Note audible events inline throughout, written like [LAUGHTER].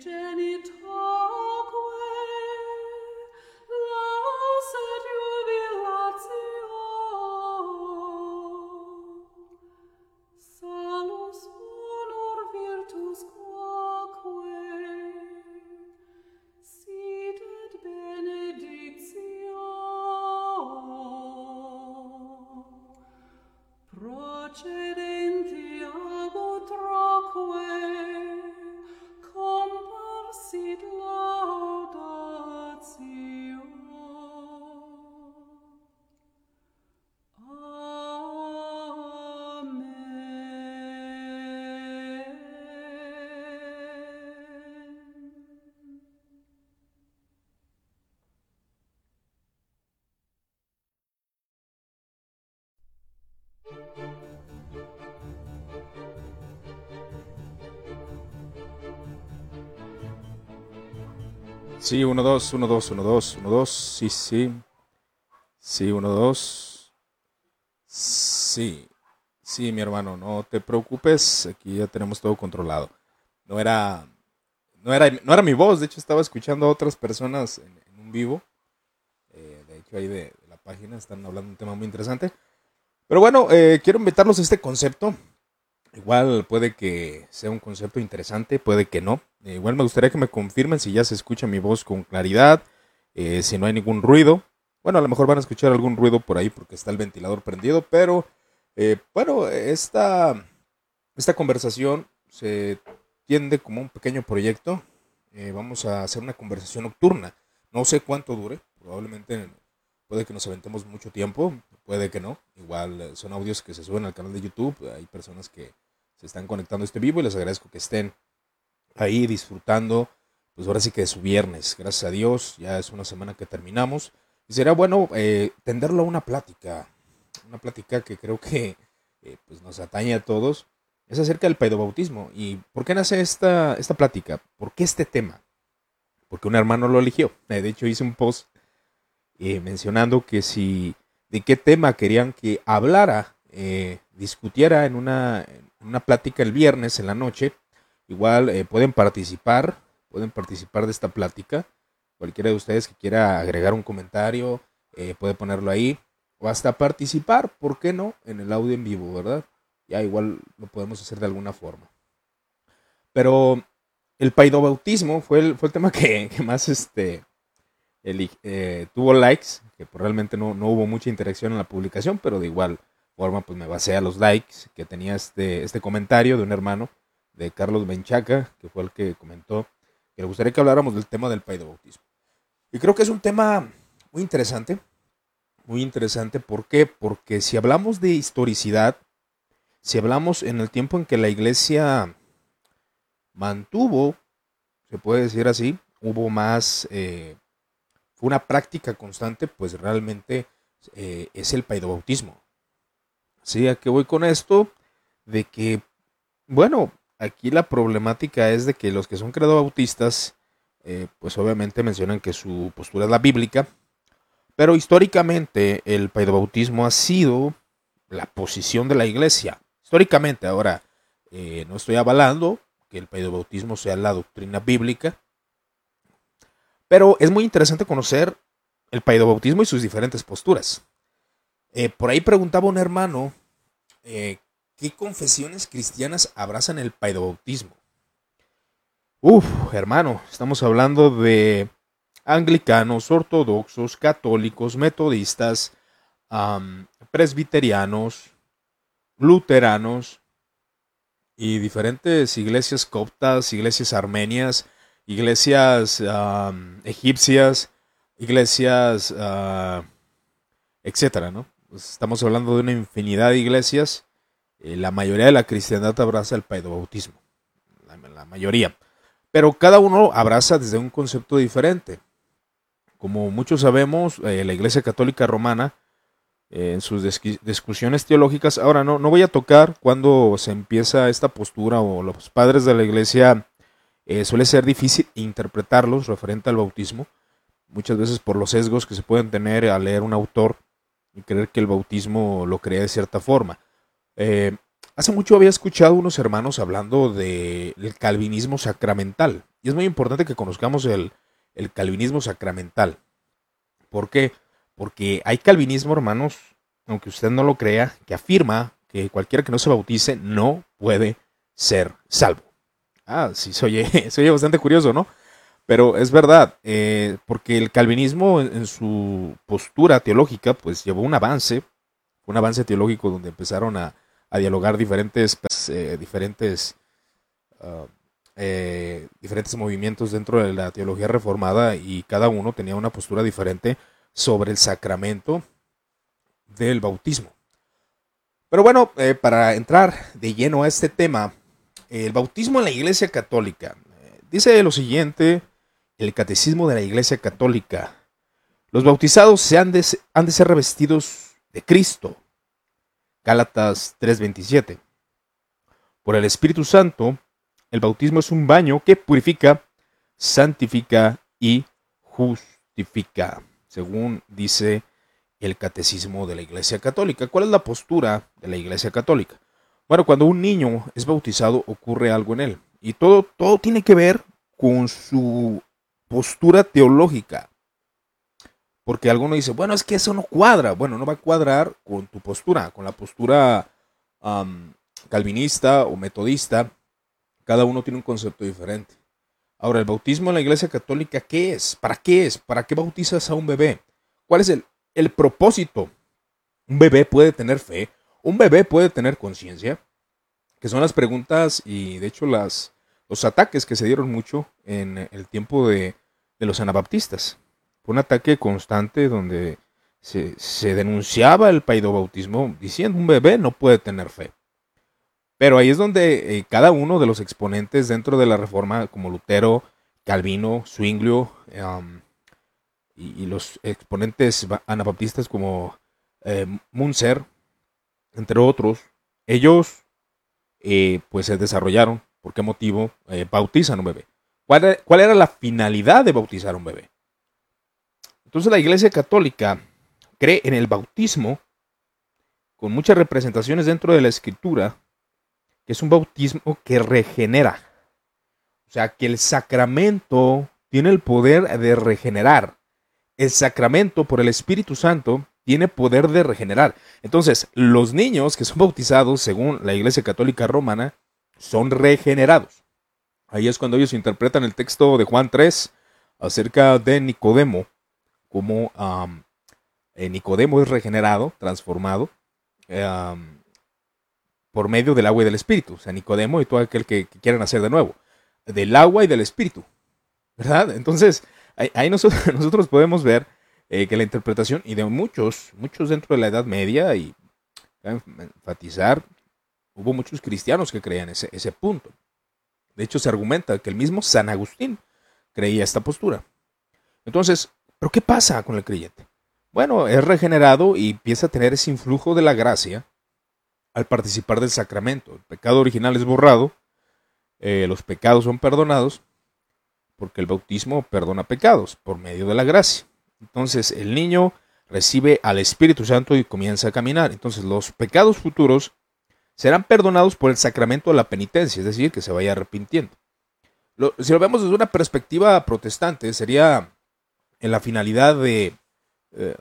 Jenny. Sí, 1, 2, 1, 2, 1, 2, 1, 2, sí, sí. Sí, 1, 2. Sí, sí, mi hermano, no te preocupes, aquí ya tenemos todo controlado. No era, no era, no era mi voz, de hecho estaba escuchando a otras personas en, en un vivo. Eh, de hecho ahí de, de, la página están hablando de un tema muy interesante. Pero bueno, eh, quiero invitarlos a este concepto. Igual puede que sea un concepto interesante, puede que no. Eh, igual me gustaría que me confirmen si ya se escucha mi voz con claridad, eh, si no hay ningún ruido. Bueno, a lo mejor van a escuchar algún ruido por ahí porque está el ventilador prendido, pero eh, bueno, esta, esta conversación se tiende como un pequeño proyecto. Eh, vamos a hacer una conversación nocturna. No sé cuánto dure, probablemente puede que nos aventemos mucho tiempo, puede que no. Igual eh, son audios que se suben al canal de YouTube, hay personas que se están conectando a este vivo y les agradezco que estén ahí disfrutando, pues ahora sí que es su viernes, gracias a Dios, ya es una semana que terminamos. Y sería bueno eh, tenderlo a una plática, una plática que creo que eh, pues nos atañe a todos, es acerca del paidobautismo. ¿Y por qué nace esta, esta plática? ¿Por qué este tema? Porque un hermano lo eligió. Eh, de hecho, hice un post eh, mencionando que si de qué tema querían que hablara, eh, discutiera en una, en una plática el viernes en la noche, Igual eh, pueden participar, pueden participar de esta plática. Cualquiera de ustedes que quiera agregar un comentario, eh, puede ponerlo ahí. O hasta participar, ¿por qué no? En el audio en vivo, ¿verdad? Ya igual lo podemos hacer de alguna forma. Pero el paidobautismo fue el, fue el tema que, [LAUGHS] más este, eh, tuvo likes, que pues realmente no, no, hubo mucha interacción en la publicación, pero de igual forma pues me basé a los likes que tenía este, este comentario de un hermano de Carlos Menchaca, que fue el que comentó que le gustaría que habláramos del tema del paidobautismo. Y creo que es un tema muy interesante, muy interesante, ¿por qué? Porque si hablamos de historicidad, si hablamos en el tiempo en que la iglesia mantuvo, se puede decir así, hubo más, eh, fue una práctica constante, pues realmente eh, es el paidobautismo. ¿Sí? ¿A qué voy con esto? De que, bueno, Aquí la problemática es de que los que son credobautistas, eh, pues obviamente mencionan que su postura es la bíblica, pero históricamente el paidobautismo ha sido la posición de la iglesia. Históricamente, ahora, eh, no estoy avalando que el paidobautismo sea la doctrina bíblica, pero es muy interesante conocer el paidobautismo y sus diferentes posturas. Eh, por ahí preguntaba un hermano ¿Qué confesiones cristianas abrazan el paidobautismo? Uf, hermano, estamos hablando de anglicanos, ortodoxos, católicos, metodistas, presbiterianos, luteranos y diferentes iglesias coptas, iglesias armenias, iglesias egipcias, iglesias, uh, etcétera, ¿no? Estamos hablando de una infinidad de iglesias eh, la mayoría de la cristiandad abraza el paidobautismo, la, la mayoría, pero cada uno abraza desde un concepto diferente. Como muchos sabemos, eh, la Iglesia Católica Romana, eh, en sus discusiones teológicas, ahora no, no voy a tocar cuando se empieza esta postura o los padres de la Iglesia, suele ser difícil interpretarlos referente al bautismo, muchas veces por los sesgos que se pueden tener al leer un autor y creer que el bautismo lo crea de cierta forma. Eh, Hace mucho había escuchado unos hermanos hablando del calvinismo sacramental. Y es muy importante que conozcamos el, el calvinismo sacramental. ¿Por qué? Porque hay calvinismo, hermanos, aunque usted no lo crea, que afirma que cualquiera que no se bautice no puede ser salvo. Ah, sí, se oye [LAUGHS] bastante curioso, ¿no? Pero es verdad, eh, porque el calvinismo en, su postura teológica, pues llevó un avance, un avance teológico donde empezaron a, dialogar diferentes, eh, diferentes, ah, eh, diferentes movimientos dentro de la teología reformada y cada uno tenía una postura diferente sobre el sacramento del bautismo. Pero bueno, para entrar de lleno a este tema, el bautismo en la Iglesia Católica. dice lo siguiente el catecismo de la Iglesia Católica. Los bautizados se han, de, han de ser revestidos de Cristo. Gálatas 3:27. Por el Espíritu Santo, el bautismo es un baño que purifica, santifica y justifica, según dice el catecismo de la Iglesia Católica. ¿Cuál es la postura de la Iglesia Católica? Bueno, cuando un niño es bautizado ocurre algo en él y todo, todo tiene que ver con su postura teológica. Porque alguno dice, bueno, es que eso no cuadra. Bueno, no va a cuadrar con tu postura, con la postura calvinista o metodista. Cada uno tiene un concepto diferente. Ahora, el bautismo en la Iglesia Católica, ¿qué es? ¿Para qué es? ¿Para qué bautizas a un bebé? ¿Cuál es el, el propósito? Un bebé puede tener fe, un bebé puede tener conciencia, que son las preguntas y de hecho las, los ataques que se dieron mucho en el tiempo de, los anabaptistas. Un ataque constante donde se, denunciaba el paidobautismo diciendo un bebé no puede tener fe. Pero ahí es donde eh, cada uno de los exponentes dentro de la reforma, como Lutero, Calvino, Zwinglio, y, los exponentes anabaptistas como eh, Munzer, entre otros, ellos eh, pues se desarrollaron ¿Por qué motivo bautizan un bebé? ¿Cuál, ¿Cuál era la finalidad de bautizar un bebé? Entonces la Iglesia Católica cree en el bautismo con muchas representaciones dentro de la Escritura, que es un bautismo que regenera. O sea, que el sacramento tiene el poder de regenerar. El sacramento por el Espíritu Santo tiene poder de regenerar. Entonces, los niños que son bautizados, según la Iglesia Católica Romana, son regenerados. Ahí es cuando ellos interpretan el texto de Juan 3 acerca de Nicodemo, como eh, Nicodemo es regenerado, transformado, por medio del agua y del espíritu. O sea, Nicodemo y todo aquel que, quieran hacer de nuevo, del agua y del espíritu. ¿Verdad? Entonces, ahí, [LAUGHS] nosotros, podemos ver eh, que la interpretación, y de muchos, muchos dentro de la Edad Media, y enfatizar Hubo muchos cristianos que creían ese punto. De hecho, se argumenta que el mismo San Agustín creía esta postura. Entonces, ¿pero qué pasa con el creyente? Bueno, es regenerado y empieza a tener ese influjo de la gracia al participar del sacramento. El pecado original es borrado, eh, los pecados son perdonados, porque el bautismo perdona pecados por medio de la gracia. Entonces el niño recibe al Espíritu Santo y comienza a caminar. Entonces los pecados futuros serán perdonados por el sacramento de la penitencia, es decir, que se vaya arrepintiendo. si lo vemos desde una perspectiva protestante, sería en la finalidad de, eh,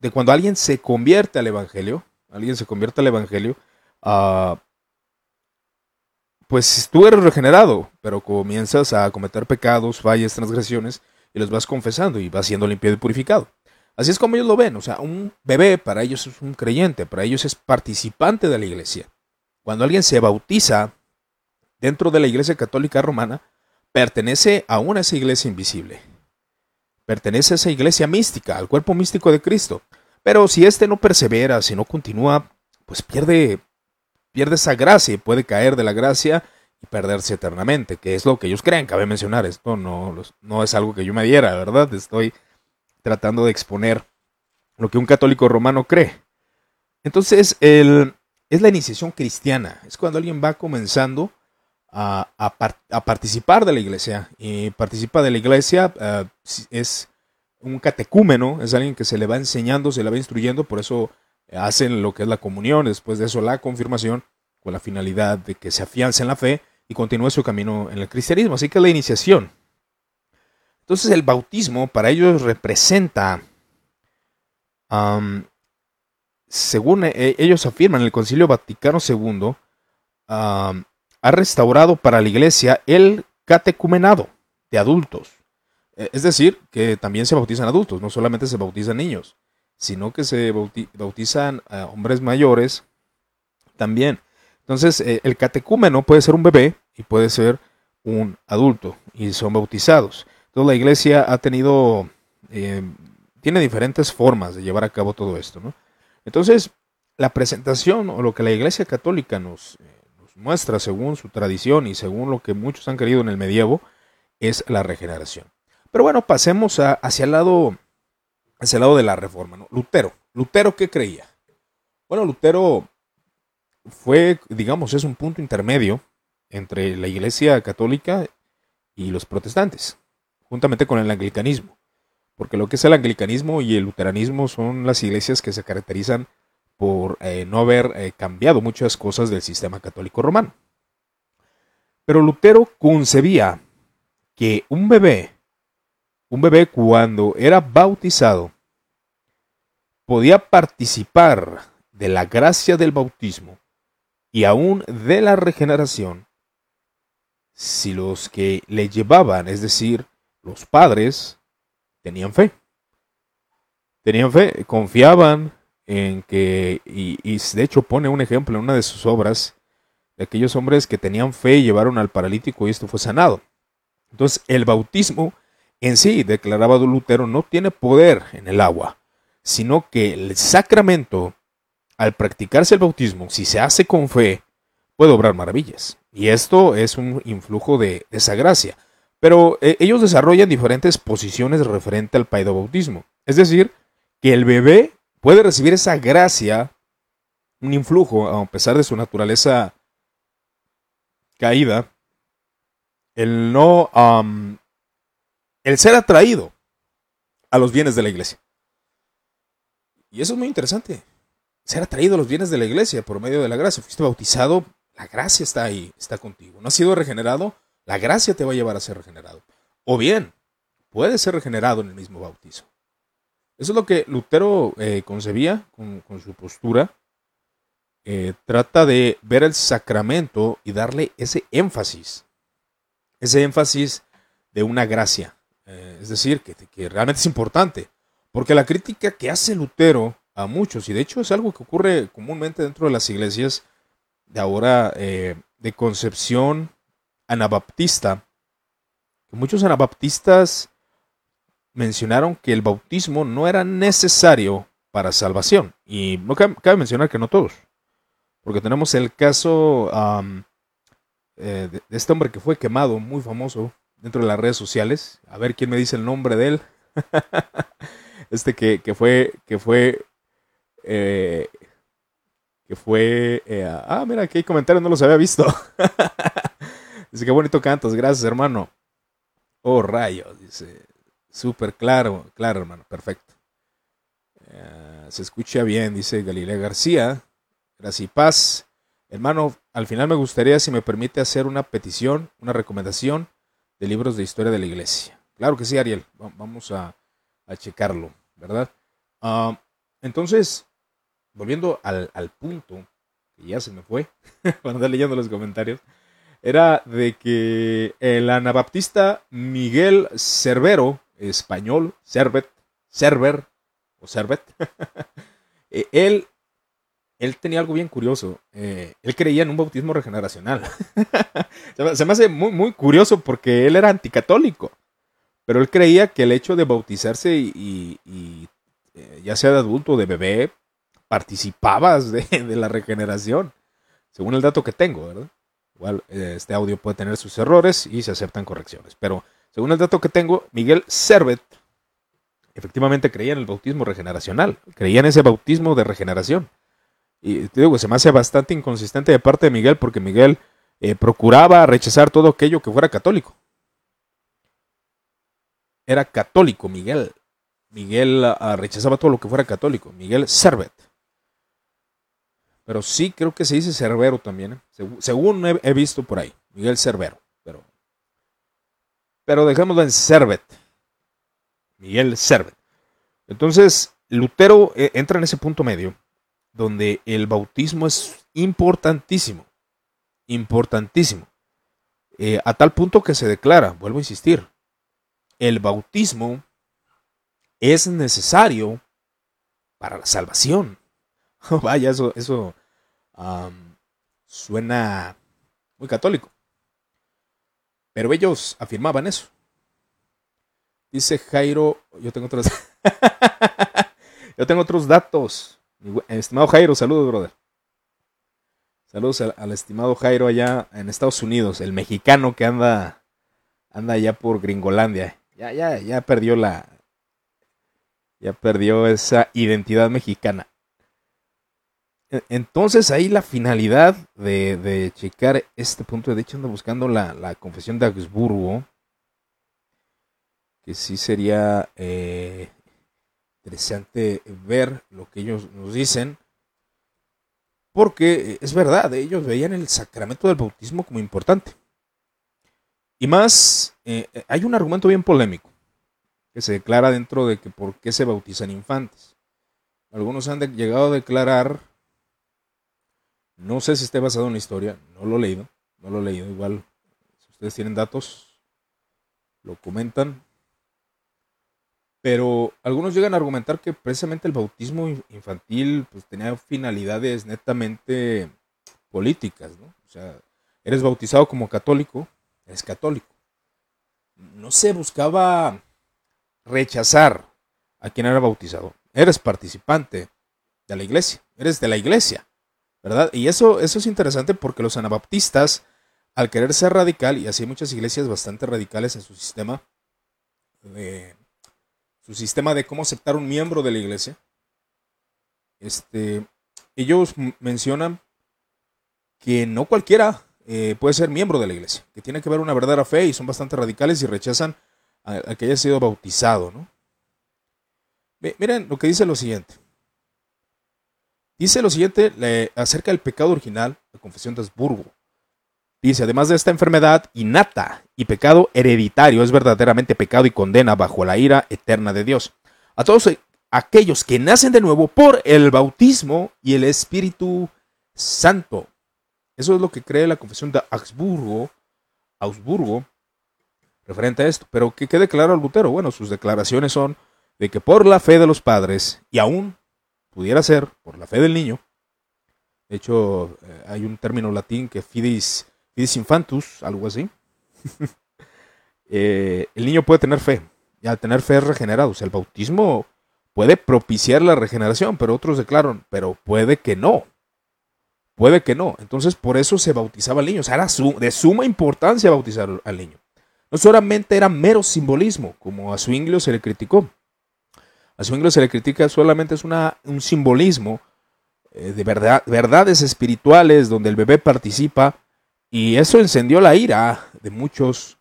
de cuando alguien se convierte al Evangelio, alguien se convierte al Evangelio, uh, pues tú eres regenerado, pero comienzas a cometer pecados, fallas, transgresiones, y los vas confesando y vas siendo limpiado y purificado. Así es como ellos lo ven. O sea, un bebé para ellos es un creyente, para ellos es participante de la iglesia. Cuando alguien se bautiza dentro de la iglesia católica romana, pertenece aún a esa iglesia invisible. Pertenece a esa iglesia mística, al cuerpo místico de Cristo. Pero si éste no persevera, si no continúa, pues pierde, pierde esa gracia y puede caer de la gracia y perderse eternamente, que es lo que ellos creen. Cabe mencionar, esto no, no es algo que yo me diera, ¿verdad? Estoy tratando de exponer lo que un católico romano cree. Entonces, el, es la iniciación cristiana, es cuando alguien va comenzando a, participar de la iglesia. Y participa de la iglesia, eh, es un catecúmeno, es alguien que se le va enseñando, se le va instruyendo, por eso hacen lo que es la comunión, después de eso la confirmación, con la finalidad de que se afiance en la fe y continúe su camino en el cristianismo. Así que la iniciación. Entonces el bautismo para ellos representa, según e, ellos afirman, el Concilio Vaticano II ha restaurado para la iglesia el catecumenado de adultos. E, es decir, que también se bautizan adultos, no solamente se bautizan niños, sino que se bautizan a hombres mayores también. Entonces, eh, el catecúmeno puede ser un bebé y puede ser un adulto y son bautizados. Entonces, la iglesia ha tenido, eh, tiene diferentes formas de llevar a cabo todo esto. ¿no? Entonces, la presentación o lo que la iglesia católica nos, eh, nos muestra según su tradición y según lo que muchos han querido en el medievo es la regeneración. Pero bueno, pasemos hacia el lado hacia el lado de la reforma. ¿no? Lutero. Lutero, ¿qué creía? Bueno, Lutero fue, digamos, es un punto intermedio entre la Iglesia Católica y los protestantes, juntamente con el anglicanismo. Porque lo que es el anglicanismo y el luteranismo son las iglesias que se caracterizan por eh, no haber eh, cambiado muchas cosas del sistema católico romano. Pero Lutero concebía que un bebé, un bebé cuando era bautizado, podía participar de la gracia del bautismo y aún de la regeneración si los que le llevaban, es decir, los padres, tenían fe. Tenían fe, confiaban en que, y, de hecho pone un ejemplo en una de sus obras, de aquellos hombres que tenían fe y llevaron al paralítico y esto fue sanado. Entonces, el bautismo en sí, declaraba Lutero, no tiene poder en el agua, sino que el sacramento al practicarse el bautismo, si se hace con fe, puede obrar maravillas. Y esto es un influjo de esa gracia. Pero eh, ellos desarrollan diferentes posiciones referente al bautismo. Es decir, que el bebé puede recibir esa gracia, un influjo, a pesar de su naturaleza caída, el no, el ser atraído a los bienes de la iglesia. Y eso es muy interesante ser atraído a los bienes de la iglesia por medio de la gracia. Fuiste bautizado, la gracia está ahí, está contigo. No has sido regenerado, la gracia te va a llevar a ser regenerado. O bien, puedes ser regenerado en el mismo bautizo. Eso es lo que Lutero eh, concebía con, su postura. Eh, trata de ver el sacramento y darle ese énfasis. Ese énfasis de una gracia. Eh, es decir, que, realmente es importante. Porque la crítica que hace Lutero a muchos, y de hecho es algo que ocurre comúnmente dentro de las iglesias de ahora de concepción anabaptista, muchos anabaptistas mencionaron que el bautismo no era necesario para salvación. Y no cabe, mencionar que no todos, porque tenemos el caso eh, de, este hombre que fue quemado, muy famoso, dentro de las redes sociales. A ver quién me dice el nombre de él. [LAUGHS] este que, que, fue, que fue eh, que fue... Eh, ah, mira, aquí hay comentarios, no los había visto. [LAUGHS] dice, qué bonito cantas, gracias hermano. Oh, rayos, dice. Súper claro, claro hermano, perfecto. Eh, se escucha bien, dice Galilea García. Gracias y paz. Hermano, al final me gustaría, si me permite, hacer una petición, una recomendación de libros de historia de la iglesia. Claro que sí, Ariel. Vamos a, checarlo, ¿verdad? Ah, entonces, volviendo al, punto, que ya se me fue [LAUGHS] cuando estaba leyendo los comentarios, era de que el anabaptista Miguel Cervero, español, Cervet, Cerver, o Cervet, [LAUGHS] eh, él, él tenía algo bien curioso. Eh, él creía en un bautismo regeneracional. [LAUGHS] se me hace muy, muy curioso porque él era anticatólico. Pero él creía que el hecho de bautizarse y, eh, ya sea de adulto o de bebé, participabas de, la regeneración, según el dato que tengo, ¿verdad? Igual este audio puede tener sus errores y se aceptan correcciones, pero según el dato que tengo, Miguel Servet efectivamente creía en el bautismo regeneracional, creía en ese bautismo de regeneración. Y te digo, se me hace bastante inconsistente de parte de Miguel porque Miguel eh, procuraba rechazar todo aquello que fuera católico. Era católico Miguel. Miguel ah, rechazaba todo lo que fuera católico. Miguel Servet. Pero sí creo que se dice Cerbero también, ¿eh? según he, visto por ahí, Miguel Cerbero. Pero, dejémoslo en Cervet. Miguel Cervet. Entonces, Lutero eh, entra en ese punto medio, donde el bautismo es importantísimo, importantísimo, eh, a tal punto que se declara, vuelvo a insistir, el bautismo es necesario para la salvación. [LAUGHS] Vaya, eso, eso suena muy católico. Pero ellos afirmaban eso. Dice Jairo, yo tengo otros, [LAUGHS] yo tengo otros datos. Estimado Jairo, saludos, brother. Saludos al, estimado Jairo allá en Estados Unidos, el mexicano que anda, anda allá por Gringolandia. Ya, ya, ya perdió la, ya perdió esa identidad mexicana. E, entonces ahí la finalidad de, checar este punto, de hecho ando buscando la, confesión de Augsburgo, que sí sería eh, interesante ver lo que ellos nos dicen, porque es verdad, ellos veían el sacramento del bautismo como importante. Y más, eh, hay un argumento bien polémico que se declara dentro de que por qué se bautizan infantes. Algunos han llegado a declarar, no sé si esté basado en la historia, no lo he leído, no lo he leído, igual si ustedes tienen datos, lo comentan. Pero algunos llegan a argumentar que precisamente el bautismo infantil pues, tenía finalidades netamente políticas, ¿no? O sea, eres bautizado como católico, eres católico. No se buscaba rechazar a quien era bautizado. Eres participante de la iglesia, eres de la iglesia, Y eso, eso es interesante porque los anabaptistas, al querer ser radical, y así hay muchas iglesias bastante radicales en su sistema, de, su sistema de cómo aceptar un miembro de la iglesia, este, ellos mencionan que no cualquiera eh, puede ser miembro de la iglesia, que tiene que haber una verdadera fe y son bastante radicales y rechazan a, que haya sido bautizado, ¿no? Miren lo que dice lo siguiente. Dice lo siguiente acerca del pecado original, la confesión de Habsburgo. Dice, además de esta enfermedad innata y pecado hereditario, es verdaderamente pecado y condena bajo la ira eterna de Dios. A todos aquellos que nacen de nuevo por el bautismo y el Espíritu Santo. Eso es lo que cree la confesión de Augsburgo, Augsburgo referente a esto. Pero que quede claro Lutero, bueno, sus declaraciones son de que por la fe de los padres, y aún pudiera ser por la fe del niño, de hecho eh, hay un término latín que fidis, fidis infantus, algo así, [LAUGHS] eh, el niño puede tener fe, y al tener fe es regenerado. O sea, el bautismo puede propiciar la regeneración, pero otros declaran, pero puede que no. Puede que no. Entonces, por eso se bautizaba al niño. O sea, era de suma importancia bautizar al niño. No solamente era mero simbolismo, como a Zwinglio se le criticó. A Zwinglio se le critica solamente es una, un simbolismo eh, de verdad, verdades espirituales donde el bebé participa y eso encendió la ira de muchos,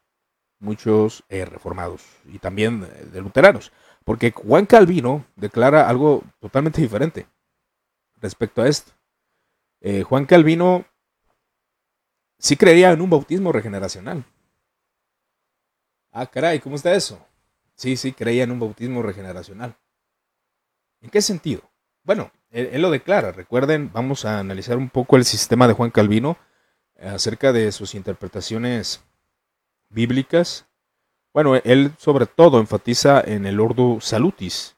muchos eh, reformados y también de luteranos. Porque Juan Calvino declara algo totalmente diferente respecto a esto. Eh, Juan Calvino sí creería en un bautismo regeneracional. Ah, caray, ¿cómo está eso? Sí, sí, creía en un bautismo regeneracional. ¿En qué sentido? Bueno, él, lo declara. Recuerden, vamos a analizar un poco el sistema de Juan Calvino eh, acerca de sus interpretaciones bíblicas. Bueno, él sobre todo enfatiza en el ordo salutis,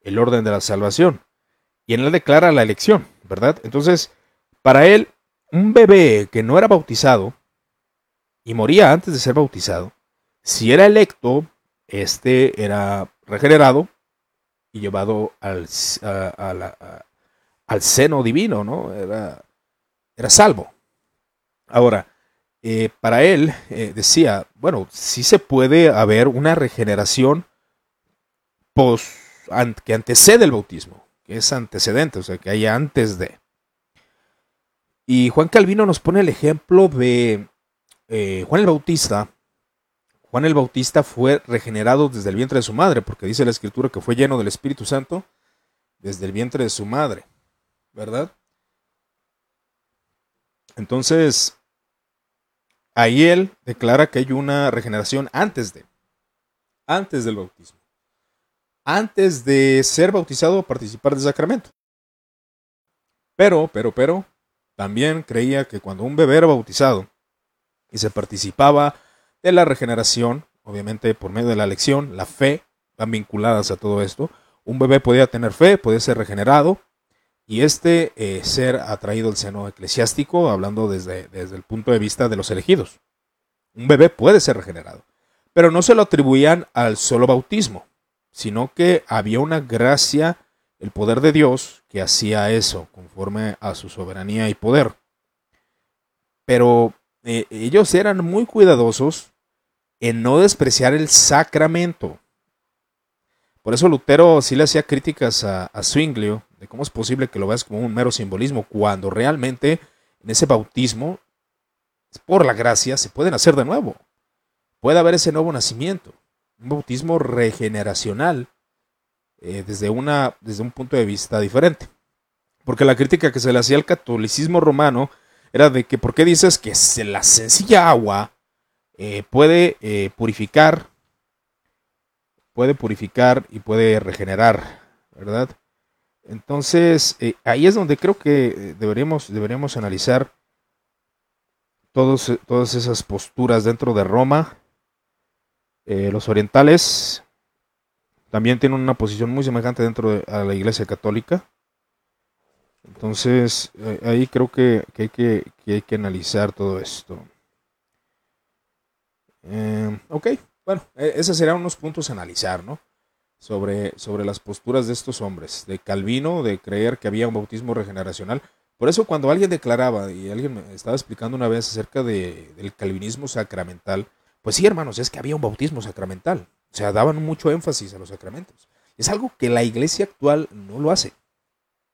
el orden de la salvación. Y él declara la elección, ¿verdad? Entonces, para él, un bebé que no era bautizado y moría antes de ser bautizado, si era electo, este era regenerado y llevado al, al seno divino, ¿no? Era, era salvo. Ahora, eh, para él eh, decía, bueno, sí se puede haber una regeneración que antecede el bautismo, que es antecedente, o sea, que hay antes de. Y Juan Calvino nos pone el ejemplo de eh, Juan el Bautista, Juan el Bautista fue regenerado desde el vientre de su madre, porque dice la escritura que fue lleno del Espíritu Santo desde el vientre de su madre, ¿verdad? Entonces, ahí él declara que hay una regeneración antes de, antes del bautismo, antes de ser bautizado o participar del sacramento. Pero, pero, pero, también creía que cuando un bebé era bautizado y se participaba de la regeneración, obviamente por medio de la lección, la fe, van vinculadas a todo esto, un bebé podía tener fe, podía ser regenerado, y este eh, ser atraído al seno eclesiástico, hablando desde, desde el punto de vista de los elegidos. Un bebé puede ser regenerado, pero no se lo atribuían al solo bautismo, sino que había una gracia, el poder de Dios, que hacía eso, conforme a su soberanía y poder. Pero eh, ellos eran muy cuidadosos en no despreciar el sacramento. Por eso Lutero sí le hacía críticas a, a Zwinglio de cómo es posible que lo veas como un mero simbolismo cuando realmente en ese bautismo, por la gracia, se pueden hacer de nuevo. Puede haber ese nuevo nacimiento, un bautismo regeneracional eh, desde, una, desde un punto de vista diferente. Porque la crítica que se le hacía al catolicismo romano era de que, ¿por qué dices que la sencilla agua eh, puede eh, purificar puede purificar y puede regenerar, ¿verdad? Entonces, eh, ahí es donde creo que deberíamos, analizar todos, todas esas posturas dentro de Roma. Los orientales también tienen una posición muy semejante dentro de la Iglesia Católica. Entonces, ahí creo que, hay que, hay que analizar todo esto. Ok, bueno, e, esos serían unos puntos a analizar, ¿no? Sobre, sobre las posturas de estos hombres, de Calvino, de creer que había un bautismo regeneracional. Por eso cuando alguien declaraba, y alguien me estaba explicando una vez acerca de, del calvinismo sacramental, pues sí, hermanos, es que había un bautismo sacramental. O sea, daban mucho énfasis a los sacramentos. Es algo que la iglesia actual no lo hace.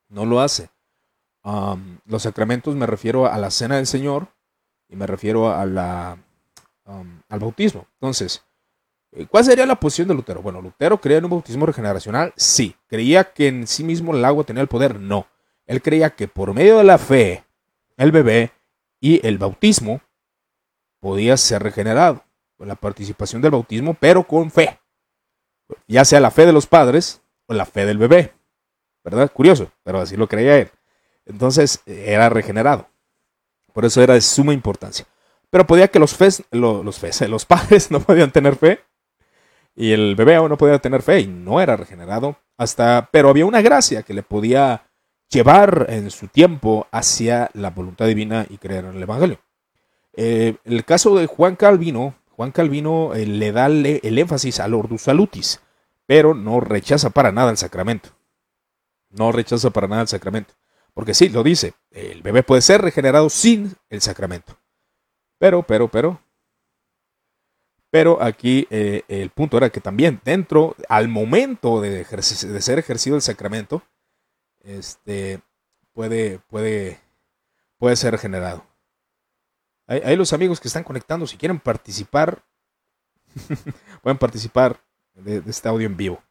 No lo hace. los sacramentos me refiero a la cena del Señor y me refiero a la, al bautismo. Entonces, eh, ¿Cuál sería la posición de Lutero? Bueno, Lutero creía en un bautismo regeneracional, sí. ¿Creía que en sí mismo el agua tenía el poder? No. Él creía que por medio de la fe, el bebé y el bautismo podía ser regenerado. Con la participación del bautismo, pero con fe. Ya sea la fe de los padres o la fe del bebé. ¿Verdad? Curioso, pero así lo creía él. Entonces era regenerado. Por eso era de suma importancia. Pero podía que los, fes, los, [LAUGHS] los, padres no podían tener fe y el bebé aún no podía tener fe y no era regenerado hasta, pero había una gracia que le podía llevar en su tiempo hacia la voluntad divina y creer en el Evangelio. Eh, el caso de Juan Calvino, Juan Calvino eh, le da el énfasis al ordus salutis, pero no rechaza para nada el sacramento. No rechaza para nada el sacramento. Porque sí, lo dice, el bebé puede ser regenerado sin el sacramento. Pero, pero, pero, pero aquí eh, el punto era que también dentro, al momento de, ser ejercido el sacramento, este, puede, puede, puede ser generado. Hay, los amigos que están conectando, si quieren participar, [LAUGHS] pueden participar de, este audio en vivo.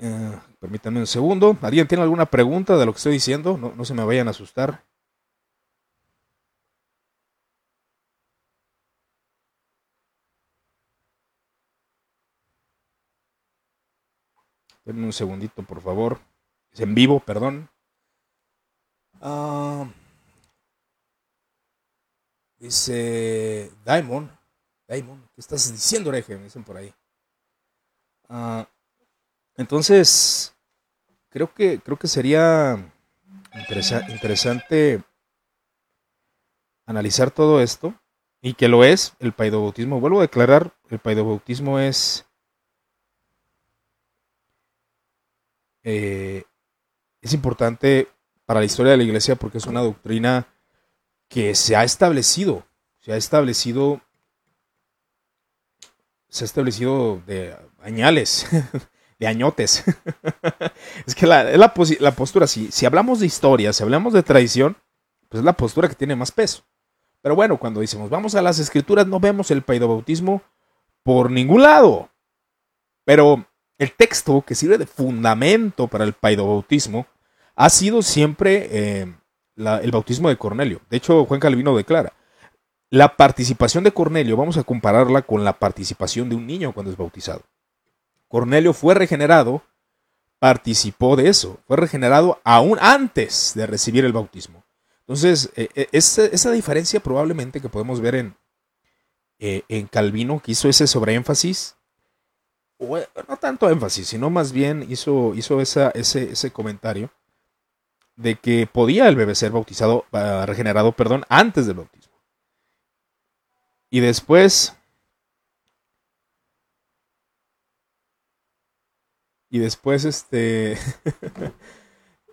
Eh, permítanme un segundo. ¿Alguien tiene alguna pregunta de lo que estoy diciendo? No, no se me vayan a asustar. Denme un segundito, por favor. Es en vivo, perdón. Ah, dice Diamond. Diamond, ¿qué estás diciendo, hereje? Me dicen por ahí. Ah, entonces, creo que, creo que sería interesante analizar todo esto y que lo es el paidobautismo. Vuelvo a declarar, el paidobautismo es Eh, es importante para la historia de la iglesia porque es una doctrina que se ha establecido, se ha establecido, se ha establecido de añales, [LAUGHS] de añotes. [LAUGHS] es que la, la, postura, si, si hablamos de historia, si hablamos de tradición, pues es la postura que tiene más peso. Pero bueno, cuando decimos vamos a las escrituras, no vemos el paidobautismo por ningún lado. Pero el texto que sirve de fundamento para el paidobautismo ha sido siempre eh, el bautismo de Cornelio. De hecho, Juan Calvino declara, la participación de Cornelio, vamos a compararla con la participación de un niño cuando es bautizado. Cornelio fue regenerado, participó de eso, fue regenerado aún antes de recibir el bautismo. Entonces, eh, eh, esa, diferencia probablemente que podemos ver en, en Calvino, que hizo ese sobreénfasis, no tanto énfasis, sino más bien hizo, hizo ese, ese comentario de que podía el bebé ser bautizado, ah, regenerado, perdón, antes del bautismo. Y después, y después, este,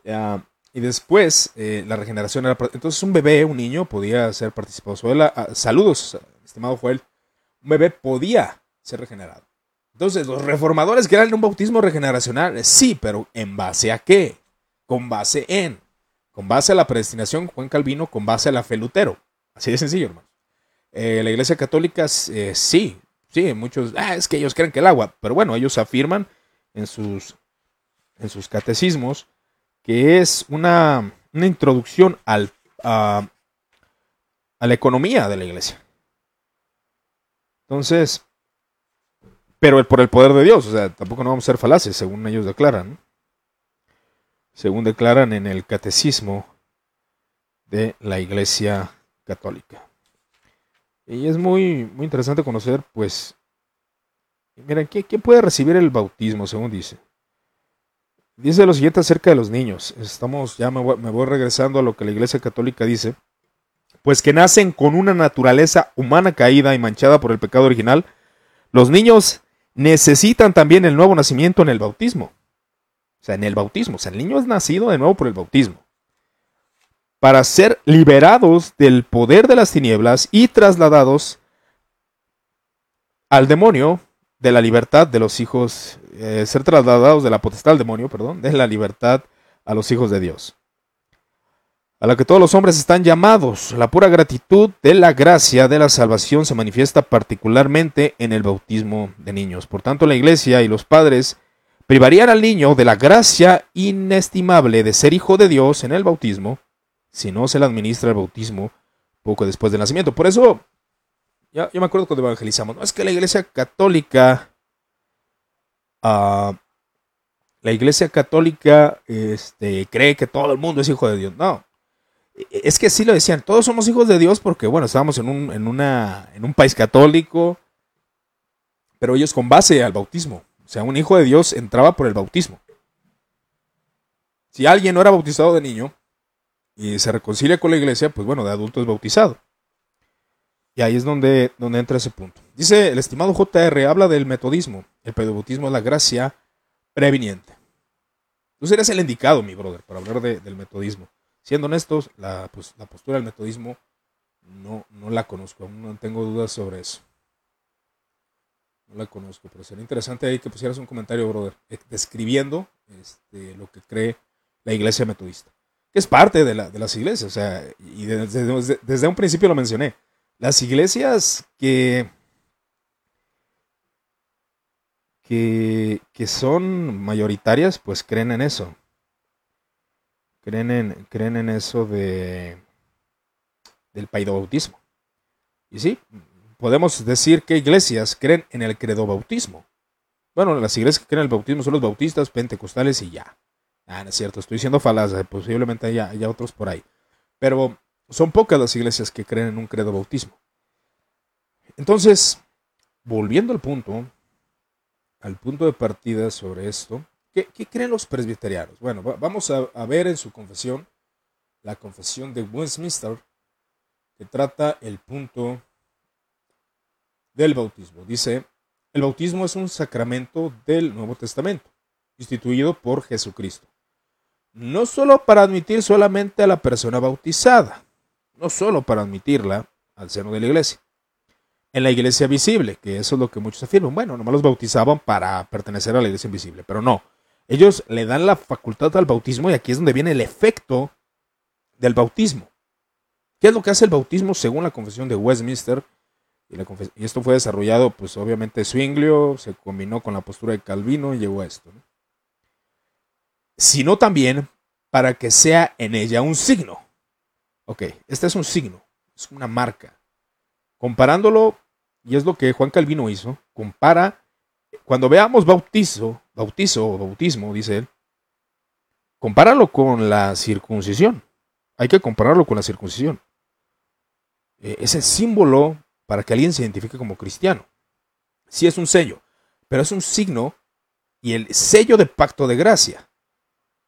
[LAUGHS] y después eh, la regeneración era, entonces un bebé, un niño, podía ser participado. Ah, saludos, estimado Joel, un bebé podía ser regenerado. Entonces, los reformadores querían un bautismo regeneracional, sí, pero ¿en base a qué? Con base en, con base a la predestinación, Juan Calvino, con base a la fe Lutero. Así de sencillo, hermano. Eh, la iglesia católica, eh, sí, sí, muchos, ah, es que ellos creen que el agua, pero bueno, ellos afirman en sus, en sus catecismos que es una, una introducción al, a la economía de la iglesia. Entonces, pero por el poder de Dios, o sea, tampoco no vamos a ser falaces, según ellos declaran. Según declaran en el catecismo de la Iglesia Católica. Y es muy, muy interesante conocer, pues, miren, ¿quién, puede recibir el bautismo, según dice? Dice lo siguiente acerca de los niños. Estamos, ya me me voy regresando a lo que la Iglesia Católica dice. Pues que nacen con una naturaleza humana caída y manchada por el pecado original. Los niños necesitan también el nuevo nacimiento en el bautismo. O sea, en el bautismo. O sea, el niño es nacido de nuevo por el bautismo. Para ser liberados del poder de las tinieblas y trasladados al demonio de la libertad de los hijos, eh, ser trasladados de la potestad al demonio, perdón, de la libertad a los hijos de Dios a la que todos los hombres están llamados. La pura gratitud de la gracia de la salvación se manifiesta particularmente en el bautismo de niños. Por tanto, la iglesia y los padres privarían al niño de la gracia inestimable de ser hijo de Dios en el bautismo, si no se le administra el bautismo poco después del nacimiento. Por eso, ya, yo me acuerdo cuando evangelizamos, no es que la iglesia católica, ah, la iglesia católica este, cree que todo el mundo es hijo de Dios. No, es que sí lo decían, todos somos hijos de Dios porque, bueno, estábamos en un, en una, en un país católico, pero ellos con base al bautismo. O sea, un hijo de Dios entraba por el bautismo. Si alguien no era bautizado de niño y se reconcilia con la iglesia, pues bueno, de adulto es bautizado. Y ahí es donde, donde entra ese punto. Dice el estimado JR, habla del metodismo. El pedobautismo es la gracia previniente. Tú serías el indicado, mi brother, para hablar del metodismo. Siendo honestos, la, pues, la postura del metodismo no, la conozco, aún no tengo dudas sobre eso. No la conozco, pero sería interesante ahí que pusieras un comentario, brother, eh, describiendo este, lo que cree la iglesia metodista, que es parte de, la, de las iglesias, o sea, y desde, un principio lo mencioné. Las iglesias que, que son mayoritarias, pues creen en eso creen en, creen en eso de del paidobautismo. Y sí, podemos decir que iglesias creen en el credobautismo. Bueno, las iglesias que creen en el bautismo son los bautistas, pentecostales y ya. Ah, no es cierto, estoy diciendo falaz, eh, posiblemente haya, haya otros por ahí. Pero son pocas las iglesias que creen en un credo bautismo. Entonces, volviendo al punto, al punto de partida sobre esto, ¿Qué, creen los presbiterianos? Bueno, vamos a, ver en su confesión, la confesión de Westminster, que trata el punto del bautismo. Dice, el bautismo es un sacramento del Nuevo Testamento, instituido por Jesucristo. No solo para admitir solamente a la persona bautizada, no solo para admitirla al seno de la iglesia. En la iglesia visible, que eso es lo que muchos afirman. Bueno, nomás los bautizaban para pertenecer a la iglesia invisible, pero no. Ellos le dan la facultad al bautismo y aquí es donde viene el efecto del bautismo. ¿Qué es lo que hace el bautismo según la confesión de Westminster? Y, esto fue desarrollado, pues obviamente Zwinglio, se combinó con la postura de Calvino y llegó a esto. Sino también para que sea en ella un signo. Ok, este es un signo, es una marca. Comparándolo, y es lo que Juan Calvino hizo, compara, cuando veamos bautizo, bautizo o bautismo, dice él, compáralo con la circuncisión. Hay que compararlo con la circuncisión. Eh, es el símbolo para que alguien se identifique como cristiano. Sí es un sello, pero es un signo y el sello de pacto de gracia.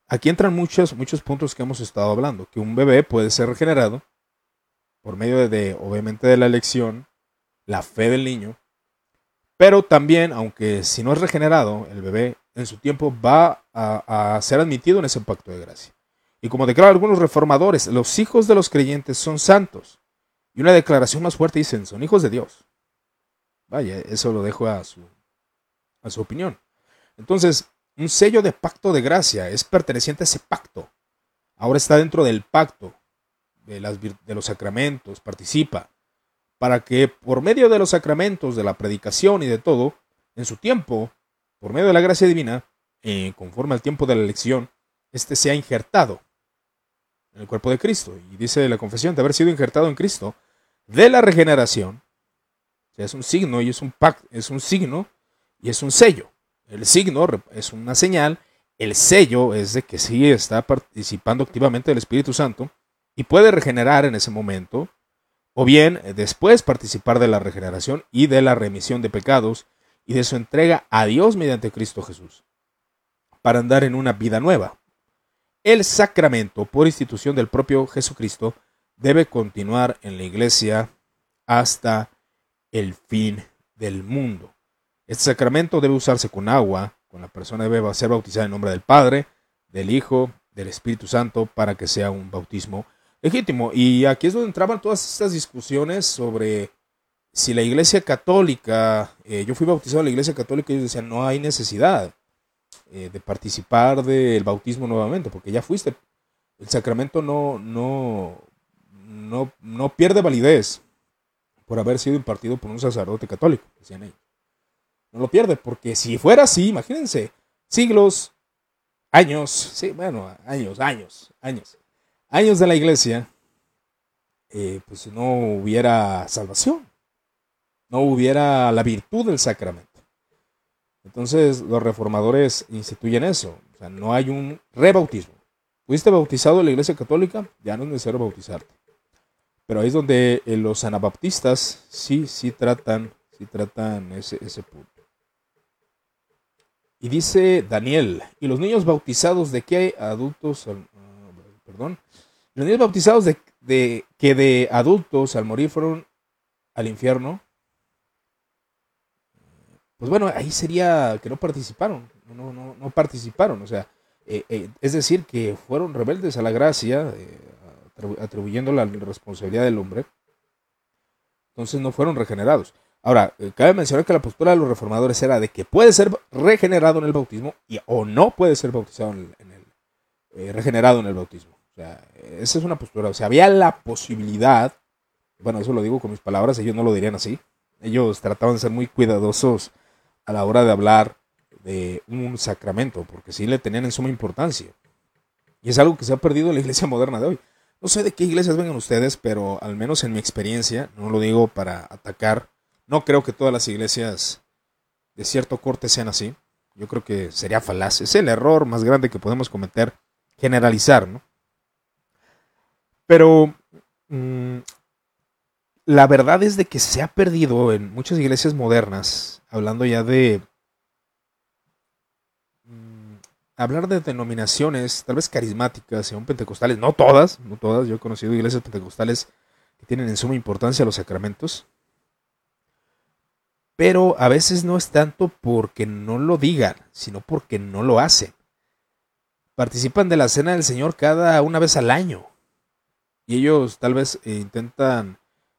Aquí entran muchos, muchos puntos que hemos estado hablando, que un bebé puede ser regenerado por medio de, obviamente, de la elección, la fe del niño, pero también, aunque si no es regenerado, el bebé en su tiempo va a, ser admitido en ese pacto de gracia. Y como declaran algunos reformadores, los hijos de los creyentes son santos. Y una declaración más fuerte dicen, son hijos de Dios. Vaya, eso lo dejo a su, a su opinión. Entonces, un sello de pacto de gracia es perteneciente a ese pacto. Ahora está dentro del pacto de los sacramentos, participa, para que por medio de los sacramentos, de la predicación y de todo, en su tiempo, por medio de la gracia divina, eh, conforme al tiempo de la elección, este sea injertado en el cuerpo de Cristo. Y dice la confesión de haber sido injertado en Cristo de la regeneración. es un signo y es un pacto, es un signo y es un sello. El signo es una señal, el sello es de que sí está participando activamente del Espíritu Santo y puede regenerar en ese momento, o bien eh, después participar de la regeneración y de la remisión de pecados y de su entrega a Dios mediante Cristo Jesús, para andar en una vida nueva. El sacramento, por institución del propio Jesucristo, debe continuar en la iglesia hasta el fin del mundo. Este sacramento debe usarse con agua, con la persona debe ser bautizada en nombre del Padre, del Hijo, del Espíritu Santo, para que sea un bautismo legítimo. Y aquí es donde entraban todas estas discusiones sobre si la Iglesia Católica, eh, yo fui bautizado en la Iglesia Católica y ellos decían, no hay necesidad eh, de participar del bautismo nuevamente, porque ya fuiste. El sacramento no, no, no, no pierde validez por haber sido impartido por un sacerdote católico, decían ellos. No lo pierde, porque si fuera así, imagínense, siglos, años, sí, bueno, años, años, años, años de la iglesia, eh, pues no hubiera salvación, no hubiera la virtud del sacramento. Entonces los reformadores instituyen eso. O sea, no hay un rebautismo. Fuiste bautizado en la iglesia católica, ya no es necesario bautizarte. Pero ahí es donde eh, los anabaptistas sí, sí tratan, sí tratan ese, ese punto. Y dice Daniel, ¿y los niños bautizados de qué adultos, ah, perdón, los niños bautizados de, que de adultos al morir fueron al infierno, pues bueno, ahí sería que no participaron, no, no, no participaron, o sea, eh, eh, es decir, que fueron rebeldes a la gracia, eh, atribuyendo la responsabilidad del hombre, entonces no fueron regenerados. Ahora, cabe mencionar que la postura de los reformadores era de que puede ser regenerado en el bautismo y, o no puede ser bautizado en el, regenerado en el bautismo. O sea, esa es una postura. O sea, había la posibilidad, bueno, eso lo digo con mis palabras, ellos no lo dirían así. Ellos trataban de ser muy cuidadosos a la hora de hablar de un sacramento, porque sí le tenían en suma importancia. Y es algo que se ha perdido en la iglesia moderna de hoy. No sé de qué iglesias vengan ustedes, pero al menos en mi experiencia, no lo digo para atacar, no creo que todas las iglesias de cierto corte sean así. Yo creo que sería falaz. Es el error más grande que podemos cometer, generalizar, ¿no? Pero mm, la verdad es de que se ha perdido en muchas iglesias modernas, hablando ya de mm, hablar de denominaciones, tal vez carismáticas, aún pentecostales, no todas, no todas, yo he conocido iglesias pentecostales que tienen en suma importancia los sacramentos, pero a veces no es tanto porque no lo digan, sino porque no lo hacen. Participan de la cena del Señor cada una vez al año. Y ellos tal vez eh, intentan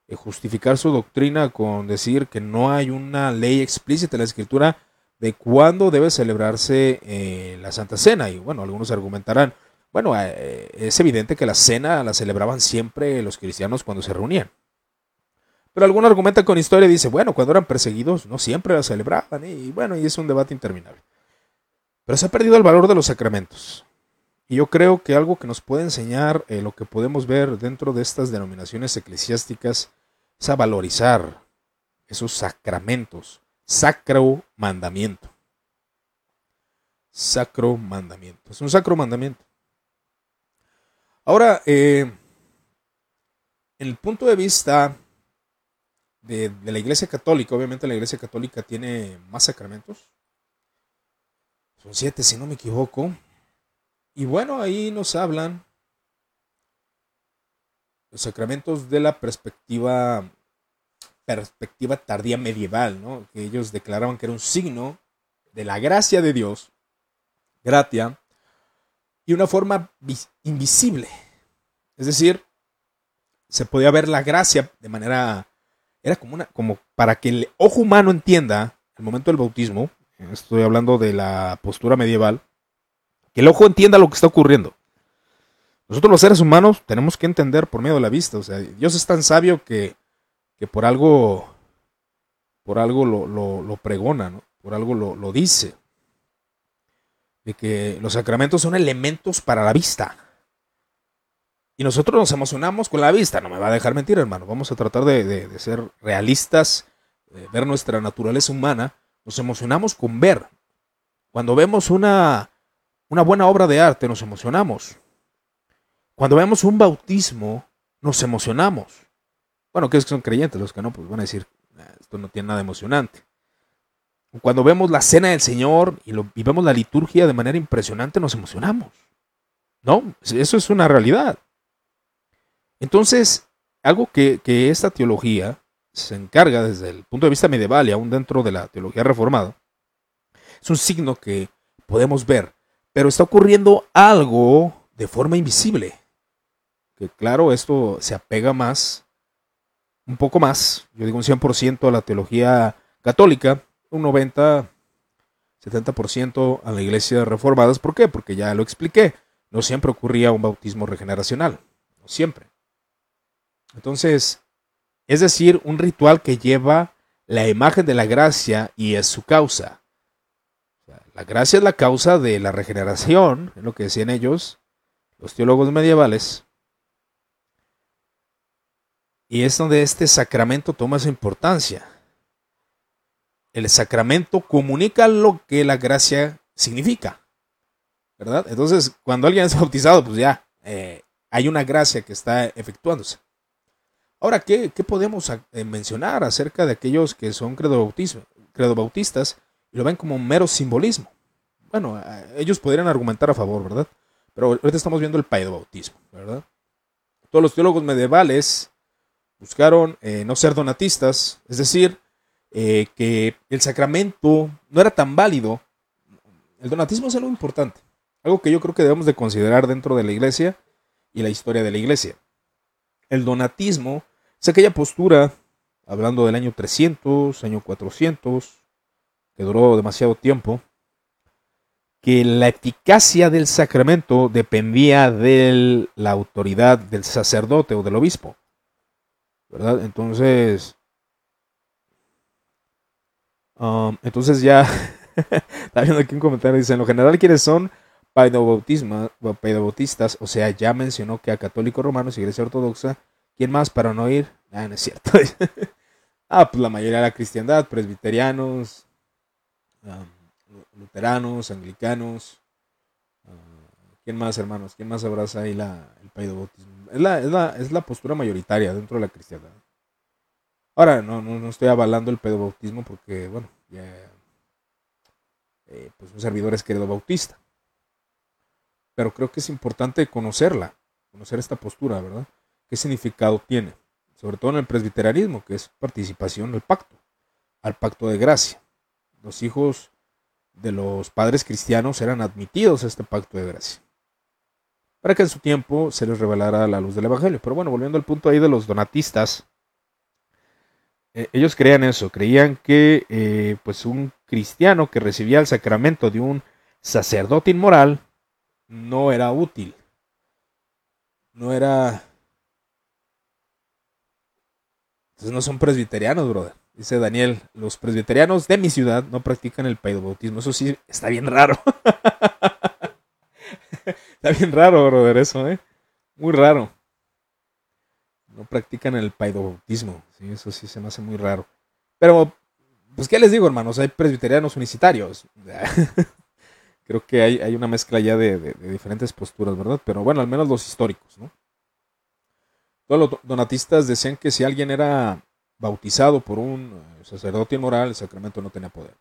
eh, justificar su doctrina con decir que no hay una ley explícita en la escritura de cuándo debe celebrarse eh, la Santa Cena. Y bueno, algunos argumentarán, bueno, es evidente que la cena la celebraban siempre los cristianos cuando se reunían. Pero alguno argumenta con historia y dice, bueno, cuando eran perseguidos no siempre la celebraban. Y bueno, y es un debate interminable. Pero se ha perdido el valor de los sacramentos. Y yo creo que algo que nos puede enseñar eh, lo que podemos ver dentro de estas denominaciones eclesiásticas es a valorizar esos sacramentos, sacro mandamiento. Sacro mandamiento. Es un sacro mandamiento. Ahora, eh, en el punto de vista de, de, la Iglesia Católica, obviamente la Iglesia Católica tiene más sacramentos. Son siete, si no me equivoco. Y bueno, ahí nos hablan los sacramentos de la perspectiva perspectiva tardía medieval, ¿no? Que ellos declaraban que era un signo de la gracia de Dios, gratia, y una forma invisible. Es decir, se podía ver la gracia de manera era como una como para que el ojo humano entienda el momento del bautismo, estoy hablando de la postura medieval, que el ojo entienda lo que está ocurriendo. Nosotros los seres humanos tenemos que entender por medio de la vista. O sea, Dios es tan sabio que, que por algo, por algo lo, lo, pregona, ¿no? por algo lo, lo, dice. De que los sacramentos son elementos para la vista. Y nosotros nos emocionamos con la vista. No me va a dejar mentir, hermano. Vamos a tratar de, de ser realistas, de ver nuestra naturaleza humana. Nos emocionamos con ver. Cuando vemos una, una buena obra de arte, nos emocionamos. Cuando vemos un bautismo, nos emocionamos. Bueno, que son creyentes, los que no, pues van a decir, esto no tiene nada emocionante. Cuando vemos la cena del Señor y, vemos la liturgia de manera impresionante, nos emocionamos. ¿No? Eso es una realidad. Entonces, algo que, que esta teología se encarga desde el punto de vista medieval y aún dentro de la teología reformada, es un signo que podemos ver pero está ocurriendo algo de forma invisible. Que claro, esto se apega más, un poco más, yo digo un 100% a la teología católica, un 90, 70% a la iglesia reformada. ¿Por qué? Porque ya lo expliqué. No siempre ocurría un bautismo regeneracional. No siempre. Entonces, es decir, un ritual que lleva la imagen de la gracia y es su causa. La gracia es la causa de la regeneración, es lo que decían ellos, los teólogos medievales. Y es donde este sacramento toma su importancia. El sacramento comunica lo que la gracia significa. ¿Verdad? Entonces, cuando alguien es [LAUGHS] bautizado, pues ya eh, hay una gracia que está efectuándose. Ahora, ¿qué, qué podemos eh, mencionar acerca de aquellos que son credo, credo bautistas y lo ven como un mero simbolismo. Bueno, ellos podrían argumentar a favor, ¿verdad? Pero ahorita estamos viendo el bautismo, ¿verdad? Todos los teólogos medievales buscaron eh, no ser donatistas, es decir, eh, que el sacramento no era tan válido. El donatismo es algo importante, algo que yo creo que debemos de considerar dentro de la iglesia y la historia de la iglesia. El donatismo es aquella postura, hablando del año 300, año 400, que duró demasiado tiempo, que la eficacia del sacramento dependía de la autoridad del sacerdote o del obispo. ¿Verdad? Entonces, um, entonces ya, [LAUGHS] está viendo aquí un comentario, dice, en lo general, ¿quiénes son paidobautistas? O sea, ya mencionó que a católicos romanos, iglesia ortodoxa, ¿quién más para no ir? Ah, no es cierto. [LAUGHS] ah, pues la mayoría de la cristiandad, presbiterianos, luteranos, anglicanos. Uh, ¿Quién más, hermanos? ¿Quién más abraza ahí la, el paidobautismo? Es la, es, la, es la postura mayoritaria dentro de la cristiandad. Ahora, no, no, no estoy avalando el pedobautismo porque, bueno, ya, eh, pues un servidor es querido bautista. Pero creo que es importante conocerla, conocer esta postura, ¿verdad? ¿Qué significado tiene? Sobre todo en el presbiterianismo, que es participación el pacto, al pacto de gracia los hijos de los padres cristianos eran admitidos a este pacto de gracia. Para que en su tiempo se les revelara la luz del Evangelio. Pero bueno, volviendo al punto ahí de los donatistas, eh, ellos creían eso, creían que eh, pues un cristiano que recibía el sacramento de un sacerdote inmoral no era útil. No era... Entonces no son presbiterianos, brother. Dice Daniel, los presbiterianos de mi ciudad no practican el bautismo. Eso sí está bien raro. [LAUGHS] Está bien raro, brother, eso, ¿eh? Muy raro. No practican el paidobautismo. Sí, eso sí se me hace muy raro. Pero, pues, ¿qué les digo, hermanos? Hay presbiterianos unicitarios. [LAUGHS] Creo que hay, hay una mezcla ya de, de, diferentes posturas, ¿verdad? Pero bueno, al menos los históricos, ¿no? Todos los donatistas decían que si alguien era bautizado por un eh, sacerdote inmoral, el sacramento no tenía poder.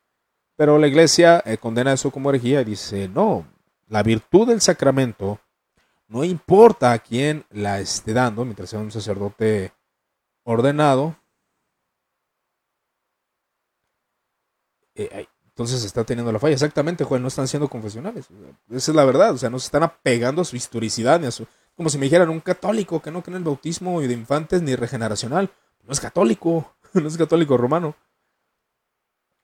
Pero la iglesia eh, condena eso como herejía y dice, no, la virtud del sacramento no importa a quién la esté dando, mientras sea un sacerdote ordenado, eh, entonces está teniendo la falla. Exactamente, Juan, no están siendo confesionales. Esa es la verdad, o sea, no se están apegando a su historicidad, ni a su, como si me dijeran un católico que no cree en el bautismo de infantes ni regeneracional. No es católico, [LAUGHS] no es católico romano.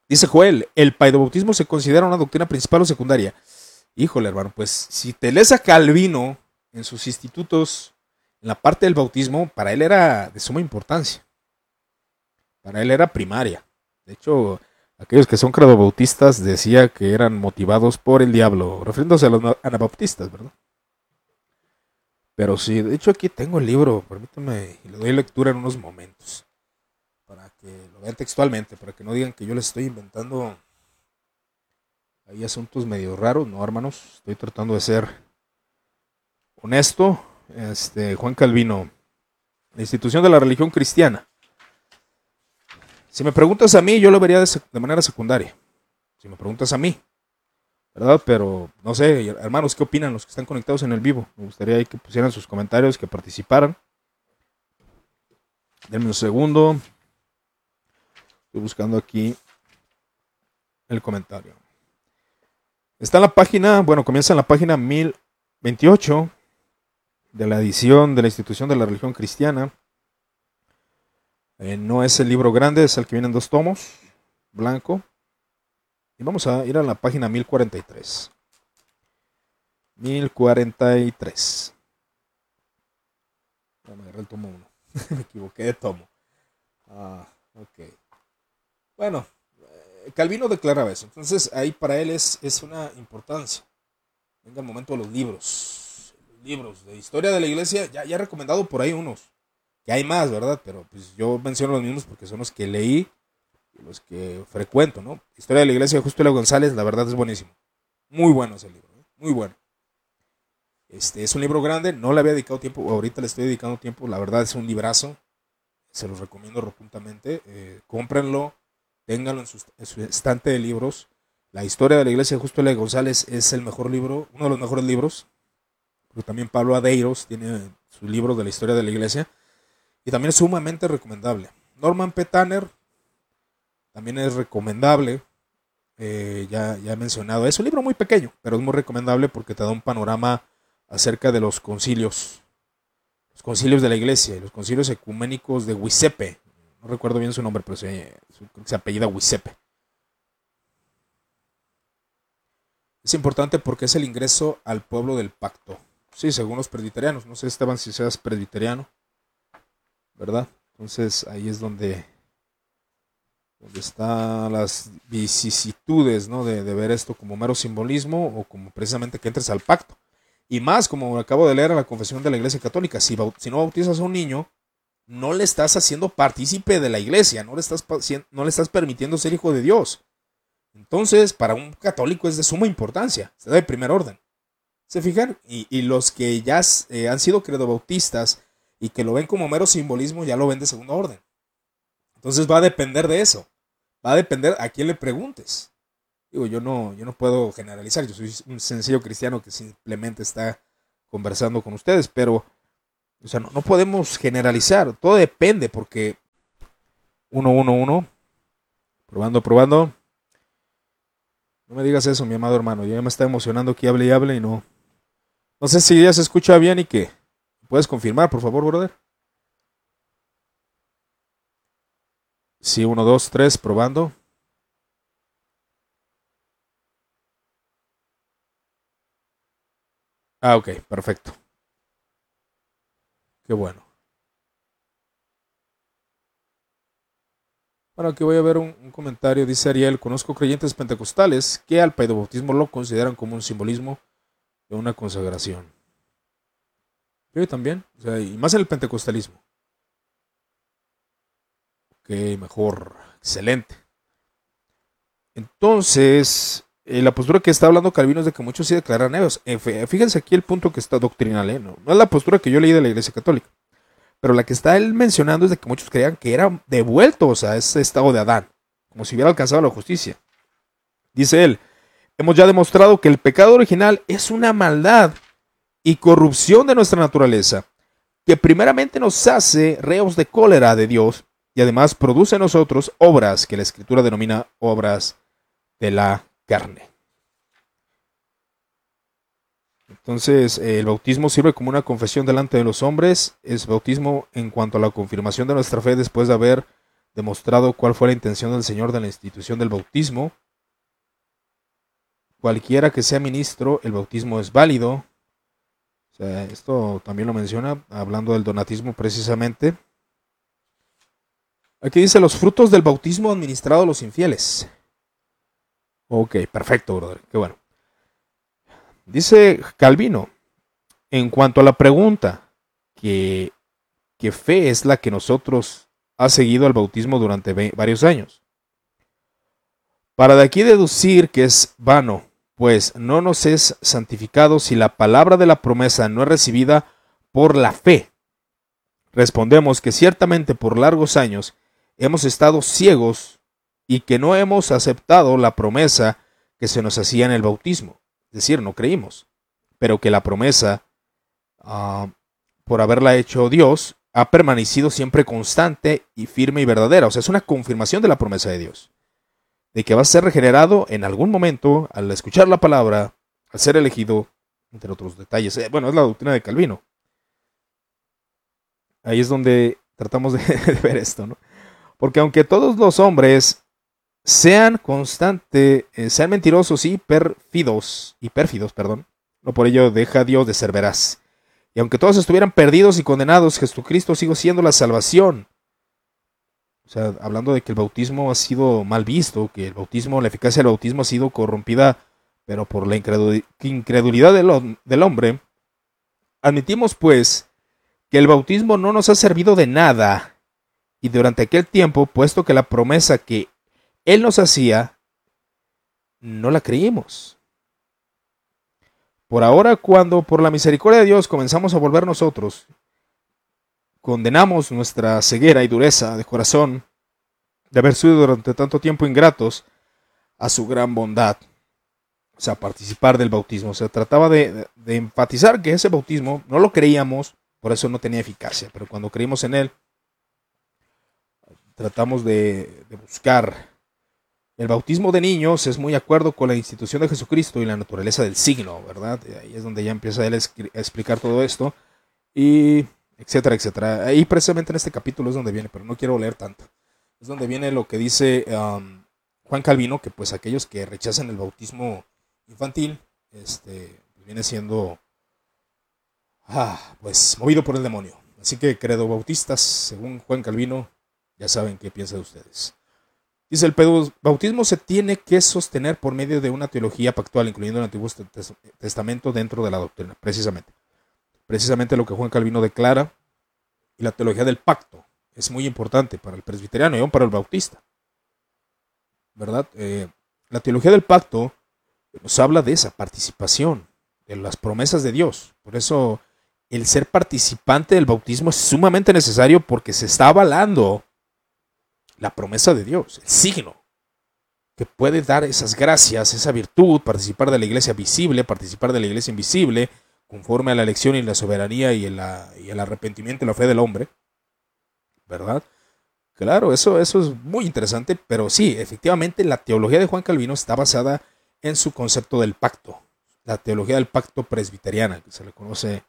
Dice Joel, ¿el paidobautismo se considera una doctrina principal o secundaria? Híjole, hermano, pues si te lees a Calvino en sus institutos, en la parte del bautismo, para él era de suma importancia. Para él era primaria. De hecho, aquellos que son credobautistas decía que eran motivados por el diablo, refiriéndose a los anabautistas, ¿verdad? Pero sí, de hecho aquí tengo el libro, permítame, y le doy lectura en unos momentos que lo vean textualmente, para que no digan que yo les estoy inventando hay asuntos medio raros, no hermanos, estoy tratando de ser honesto. Este, Juan Calvino, la institución de la religión cristiana. Si me preguntas a mí, yo lo vería de, de manera secundaria. Si me preguntas a mí, ¿verdad? Pero no sé, hermanos, ¿qué opinan los que están conectados en el vivo? Me gustaría que pusieran sus comentarios, que participaran. Denme un segundo. Estoy buscando aquí el comentario. Está en la página, bueno, comienza en la página 1028 de la edición de la institución de la religión cristiana. Eh, no es el libro grande, es el que viene en dos tomos, blanco. Y vamos a ir a la página 1043. 1043. Me agarré el tomo 1. [LAUGHS] Me equivoqué de tomo. Ah, ok. Bueno, eh, Calvino declaraba eso. Entonces ahí para él es, es una importancia. Venga el momento de los libros. libros de historia de la iglesia, ya, ya he recomendado por ahí unos. Que hay más, ¿verdad? Pero pues yo menciono los mismos porque son los que leí los que frecuento, ¿no? Historia de la iglesia de Justo González, la verdad es buenísimo. Muy bueno ese libro, ¿eh? muy bueno. Este es un libro grande, no le había dedicado tiempo, ahorita le estoy dedicando tiempo, la verdad es un librazo, se los recomiendo rotundamente, eh, cómprenlo, ténganlo en su, estante de libros. La historia de la iglesia de Justo L. González es el mejor libro, uno de los mejores libros. Pero también Pablo Adeiros tiene su libro de la historia de la iglesia. Y también es sumamente recomendable. Norman P. Tanner también es recomendable. Eh, ya, ya he mencionado. Es un libro muy pequeño, pero es muy recomendable porque te da un panorama acerca de los concilios. Los concilios de la iglesia y los concilios ecuménicos de Huisepe, no recuerdo bien su nombre, pero se, se apellida Wisepe. Es importante porque es el ingreso al pueblo del pacto. Sí, según los presbiterianos. No sé, Esteban, si seas presbiteriano. ¿Verdad? Entonces ahí es donde, donde están las vicisitudes ¿no? de, ver esto como mero simbolismo o como precisamente que entres al pacto. Y más, como acabo de leer en la confesión de la Iglesia Católica, si, no bautizas a un niño, no le estás haciendo partícipe de la iglesia, no le estás, no le estás permitiendo ser hijo de Dios. Entonces, para un católico es de suma importancia, se da de primer orden. ¿Se fijan? Y, los que ya eh, han sido credobautistas y que lo ven como mero simbolismo, ya lo ven de segunda orden. Entonces va a depender de eso. Va a depender a quién le preguntes. Digo, yo no, yo no puedo generalizar, yo soy un sencillo cristiano que simplemente está conversando con ustedes, pero o sea, no, podemos generalizar, todo depende porque uno, uno, uno, probando, probando. No me digas eso, mi amado hermano, ya me está emocionando que hable y hable y no. No sé si ya se escucha bien y qué. ¿Puedes confirmar, por favor, brother? Sí, uno, dos, tres, probando. Ah, ok, perfecto. Qué bueno. Bueno, aquí voy a ver un, comentario. Dice Ariel, conozco creyentes pentecostales que al paidobautismo lo consideran como un simbolismo de una consagración. Yo también, o sea, y más en el pentecostalismo. Mejor, excelente. Entonces, eh, la postura que está hablando Calvino es de que muchos sí declaran ellos. Fíjense aquí el punto que está doctrinal, ¿eh? no, es la postura que yo leí de la Iglesia Católica. Pero la que está él mencionando es de que muchos creían que eran devueltos a ese estado de Adán, como si hubiera alcanzado la justicia. Dice él, hemos ya demostrado que el pecado original es una maldad y corrupción de nuestra naturaleza, que primeramente nos hace reos de cólera de Dios y además produce en nosotros obras que la escritura denomina obras de la carne. Entonces, el bautismo sirve como una confesión delante de los hombres. Es bautismo en cuanto a la confirmación de nuestra fe después de haber demostrado cuál fue la intención del Señor de la institución del bautismo. Cualquiera que sea ministro, el bautismo es válido. esto también lo menciona, hablando del donatismo precisamente. Aquí dice los frutos del bautismo administrado a los infieles. Ok, perfecto, brother. Qué bueno. Dice Calvino, en cuanto a la pregunta, que, ¿qué fe es la que nosotros ha seguido al bautismo durante varios años? Para de aquí deducir que es vano, pues no nos es santificado si la palabra de la promesa no es recibida por la fe. Respondemos que ciertamente por largos años hemos estado ciegos y que no hemos aceptado la promesa que se nos hacía en el bautismo. Es decir, no creímos, pero que la promesa, ah, por haberla hecho Dios, ha permanecido siempre constante y firme y verdadera. O sea, es una confirmación de la promesa de Dios. De que va a ser regenerado en algún momento al escuchar la palabra, al ser elegido, entre otros detalles. Eh, bueno, es la doctrina de Calvino. Ahí es donde tratamos de, [LAUGHS] de ver esto, ¿no? Porque aunque todos los hombres sean constantes, eh, sean mentirosos y pérfidos, y pérfidos, perdón. No por ello deja Dios de ser veraz. Y aunque todos estuvieran perdidos y condenados, Jesucristo sigue siendo la salvación. O sea, hablando de que el bautismo ha sido mal visto, que el bautismo, la eficacia del bautismo ha sido corrompida, pero por la incredulidad del hombre, admitimos pues que el bautismo no nos ha servido de nada. Y durante aquel tiempo, puesto que la promesa que él nos hacía, no la creímos. Por ahora, cuando por la misericordia de Dios comenzamos a volver nosotros, condenamos nuestra ceguera y dureza de corazón de haber sido durante tanto tiempo ingratos a su gran bondad. O sea, participar del bautismo. Se trataba de, de, enfatizar que ese bautismo no lo creíamos, por eso no tenía eficacia. Pero cuando creímos en él, tratamos de, buscar el bautismo de niños es muy acuerdo con la institución de Jesucristo y la naturaleza del signo, ¿verdad? Ahí es donde ya empieza él a explicar todo esto, y etcétera, etcétera. Ahí precisamente en este capítulo es donde viene, pero no quiero leer tanto. Es donde viene lo que dice um, Juan Calvino, que pues aquellos que rechazan el bautismo infantil, este, pues viene siendo, ah, pues movido por el demonio. Así que credo bautistas, según Juan Calvino, ya saben qué piensa de ustedes. Dice, el bautismo se tiene que sostener por medio de una teología pactual, incluyendo el Antiguo Testamento dentro de la doctrina, precisamente. Precisamente lo que Juan Calvino declara. Y la teología del pacto es muy importante para el presbiteriano y aún para el bautista. ¿Verdad? Eh, la teología del pacto nos habla de esa participación, de las promesas de Dios. Por eso el ser participante del bautismo es sumamente necesario porque se está avalando la promesa de Dios, el signo que puede dar esas gracias, esa virtud, participar de la iglesia visible, participar de la iglesia invisible, conforme a la elección y la soberanía y el, arrepentimiento y la fe del hombre. ¿Verdad? Claro, eso, eso es muy interesante, pero sí, efectivamente la teología de Juan Calvino está basada en su concepto del pacto, la teología del pacto presbiteriana, que se le conoce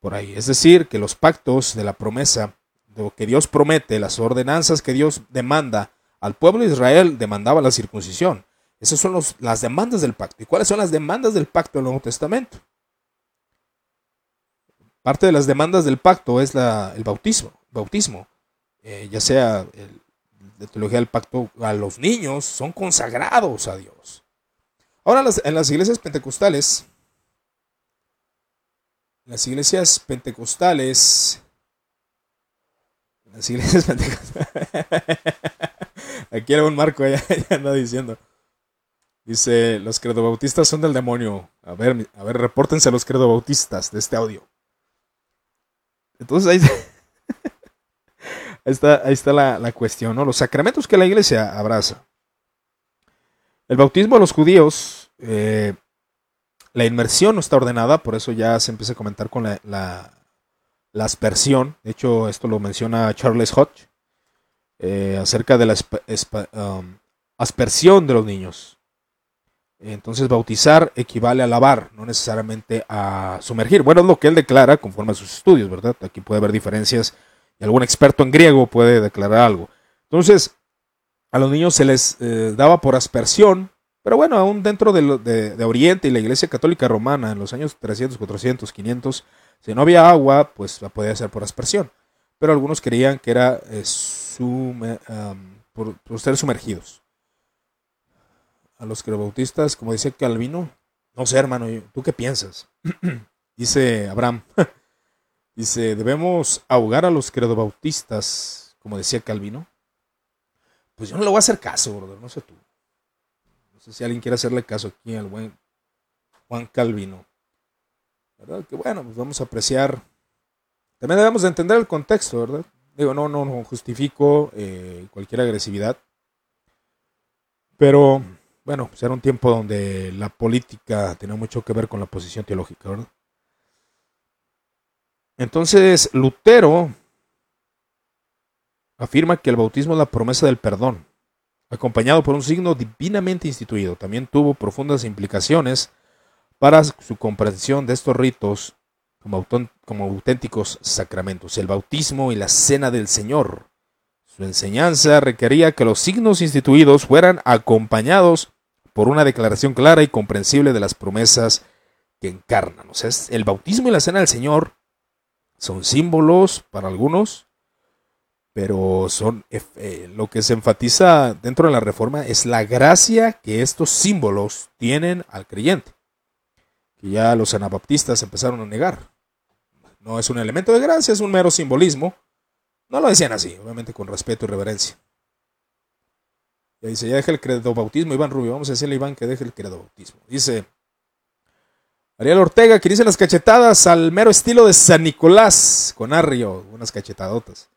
por ahí. Es decir, que los pactos de la promesa lo que Dios promete, las ordenanzas que Dios demanda al pueblo de Israel, demandaba la circuncisión. Esas son las demandas del pacto. ¿Y cuáles son las demandas del pacto del Nuevo Testamento? Parte de las demandas del pacto es el bautismo, bautismo eh, ya sea la teología del pacto a los niños, son consagrados a Dios. Ahora en las iglesias pentecostales, las iglesias pentecostales, las iglesias pentecostales, aquí era un marco, ya, [LAUGHS] anda diciendo. Dice, los credobautistas son del demonio. A ver, a ver, repórtense los credobautistas de este audio. Entonces [LAUGHS] ahí, está, ahí está la, la, cuestión, ¿no? Los sacramentos que la iglesia abraza. El bautismo de los judíos, eh, la inmersión no está ordenada, por eso ya se empieza a comentar con la, la aspersión. De hecho, esto lo menciona Charles Hodge eh, acerca de la um, aspersión de los niños. Entonces bautizar equivale a lavar, no necesariamente a sumergir. Bueno, es lo que él declara conforme a sus estudios, ¿verdad? Aquí puede haber diferencias y algún experto en griego puede declarar algo. Entonces, a los niños se les eh, daba por aspersión, pero bueno, aún dentro de, de, Oriente y la Iglesia Católica Romana en los años 300, 400, 500, si no había agua, pues la podía hacer por aspersión. Pero algunos creían que era eh, por, ser sumergidos a los credobautistas, como dice Calvino, no sé, hermano, ¿tú qué piensas? [CLEARS THROAT] dice Abraham, [LAUGHS] dice, debemos ahogar a los credobautistas, como decía Calvino. Pues yo no le voy a hacer caso, brother, no sé tú. No sé si alguien quiere hacerle caso aquí al buen Juan Calvino. ¿Verdad? Que bueno, pues vamos a apreciar. También debemos de entender el contexto, ¿verdad? Digo, no, no, no justifico eh, cualquier agresividad. Pero bueno, pues era un tiempo donde la política tenía mucho que ver con la posición teológica, ¿verdad? Entonces, Lutero afirma que el bautismo es la promesa del perdón, acompañado por un signo divinamente instituido. También tuvo profundas implicaciones para su comprensión de estos ritos como, auténticos sacramentos, el bautismo y la cena del Señor. Su enseñanza requería que los signos instituidos fueran acompañados por una declaración clara y comprensible de las promesas que encarnan. O sea, el bautismo y la cena del Señor son símbolos para algunos, pero son eh, lo que se enfatiza dentro de la reforma es la gracia que estos símbolos tienen al creyente, que ya los anabaptistas empezaron a negar. No es un elemento de gracia, es un mero simbolismo. No lo decían así, obviamente con respeto y reverencia. Ya dice, ya deja el credo bautismo, Iván Rubio. Vamos a decirle a Iván que deje el credo bautismo. Dice Ariel Ortega, que dice las cachetadas al mero estilo de San Nicolás, con Arrio, unas cachetadotas.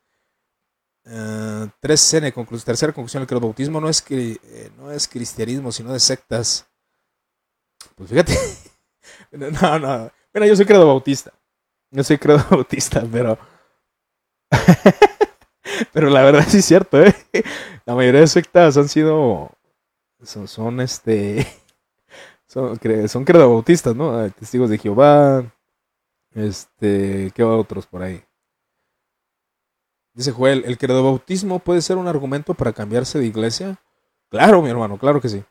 Uh, 3N, tercera conclusión, el credo bautismo no es, eh, no es cristianismo, sino de sectas. Pues fíjate. [LAUGHS] [LAUGHS] no, no. Mira, yo soy credo bautista. Yo soy credo [LAUGHS] bautista, pero... [LAUGHS] Pero la verdad sí es cierto, ¿eh? La mayoría de sectas han sido. Son, son este. Son, son credobautistas, ¿no? Testigos de Jehová. Este. ¿Qué otros por ahí? Dice Joel: ¿el credobautismo puede ser un argumento para cambiarse de iglesia? Claro, mi hermano, claro que sí.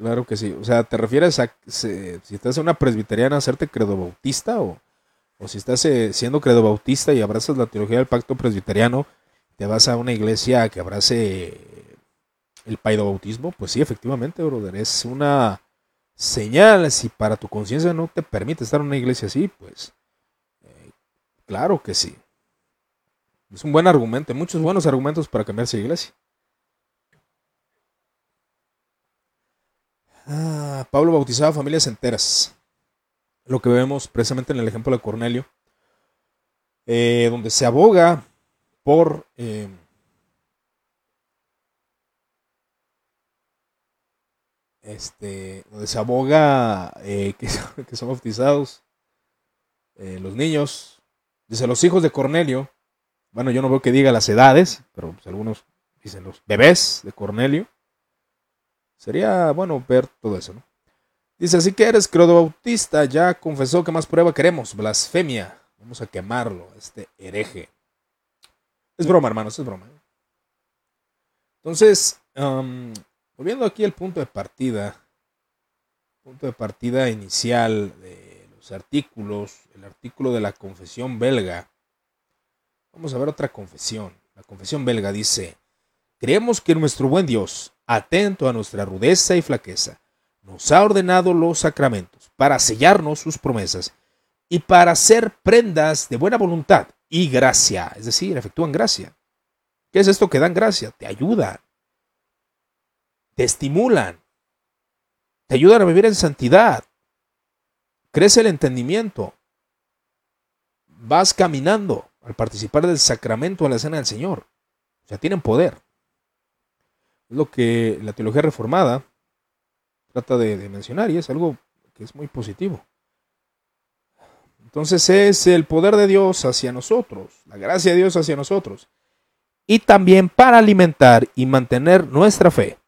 Claro que sí. O sea, ¿te refieres a si, estás en una presbiteriana hacerte credobautista o, o si estás eh, siendo credobautista y abrazas la teología del pacto presbiteriano? te vas a una iglesia que abrace el bautismo, pues sí, efectivamente, brother, es una señal. Si para tu conciencia no te permite estar en una iglesia así, pues eh, claro que sí. Es un buen argumento, muchos buenos argumentos para cambiarse de iglesia. Ah, Pablo bautizaba familias enteras. Lo que vemos precisamente en el ejemplo de Cornelio, eh, donde se aboga por eh, este, donde se aboga eh, [LAUGHS] que, son, bautizados los niños. Dice los hijos de Cornelio. Bueno, yo no veo que diga las edades, pero pues, algunos dicen los bebés de Cornelio. Sería bueno ver todo eso, ¿no? Dice, así que eres bautista, ya confesó que más prueba queremos, blasfemia. Vamos a quemarlo, este hereje. Es broma, hermanos, es broma. Entonces, volviendo aquí al punto de partida, punto de partida inicial de los artículos, el artículo de la confesión belga. Vamos a ver otra confesión. La confesión belga dice, creemos que nuestro buen Dios, atento a nuestra rudeza y flaqueza, nos ha ordenado los sacramentos para sellarnos sus promesas y para ser prendas de buena voluntad y gracia, es decir, efectúan gracia. ¿Qué es esto que dan gracia? Te ayudan, te estimulan, te ayudan a vivir en santidad, crece el entendimiento, vas caminando al participar del sacramento a la cena del Señor. O sea, tienen poder. Es lo que la teología reformada trata de, mencionar y es algo que es muy positivo. Entonces es el poder de Dios hacia nosotros, la gracia de Dios hacia nosotros. Y también para alimentar y mantener nuestra fe,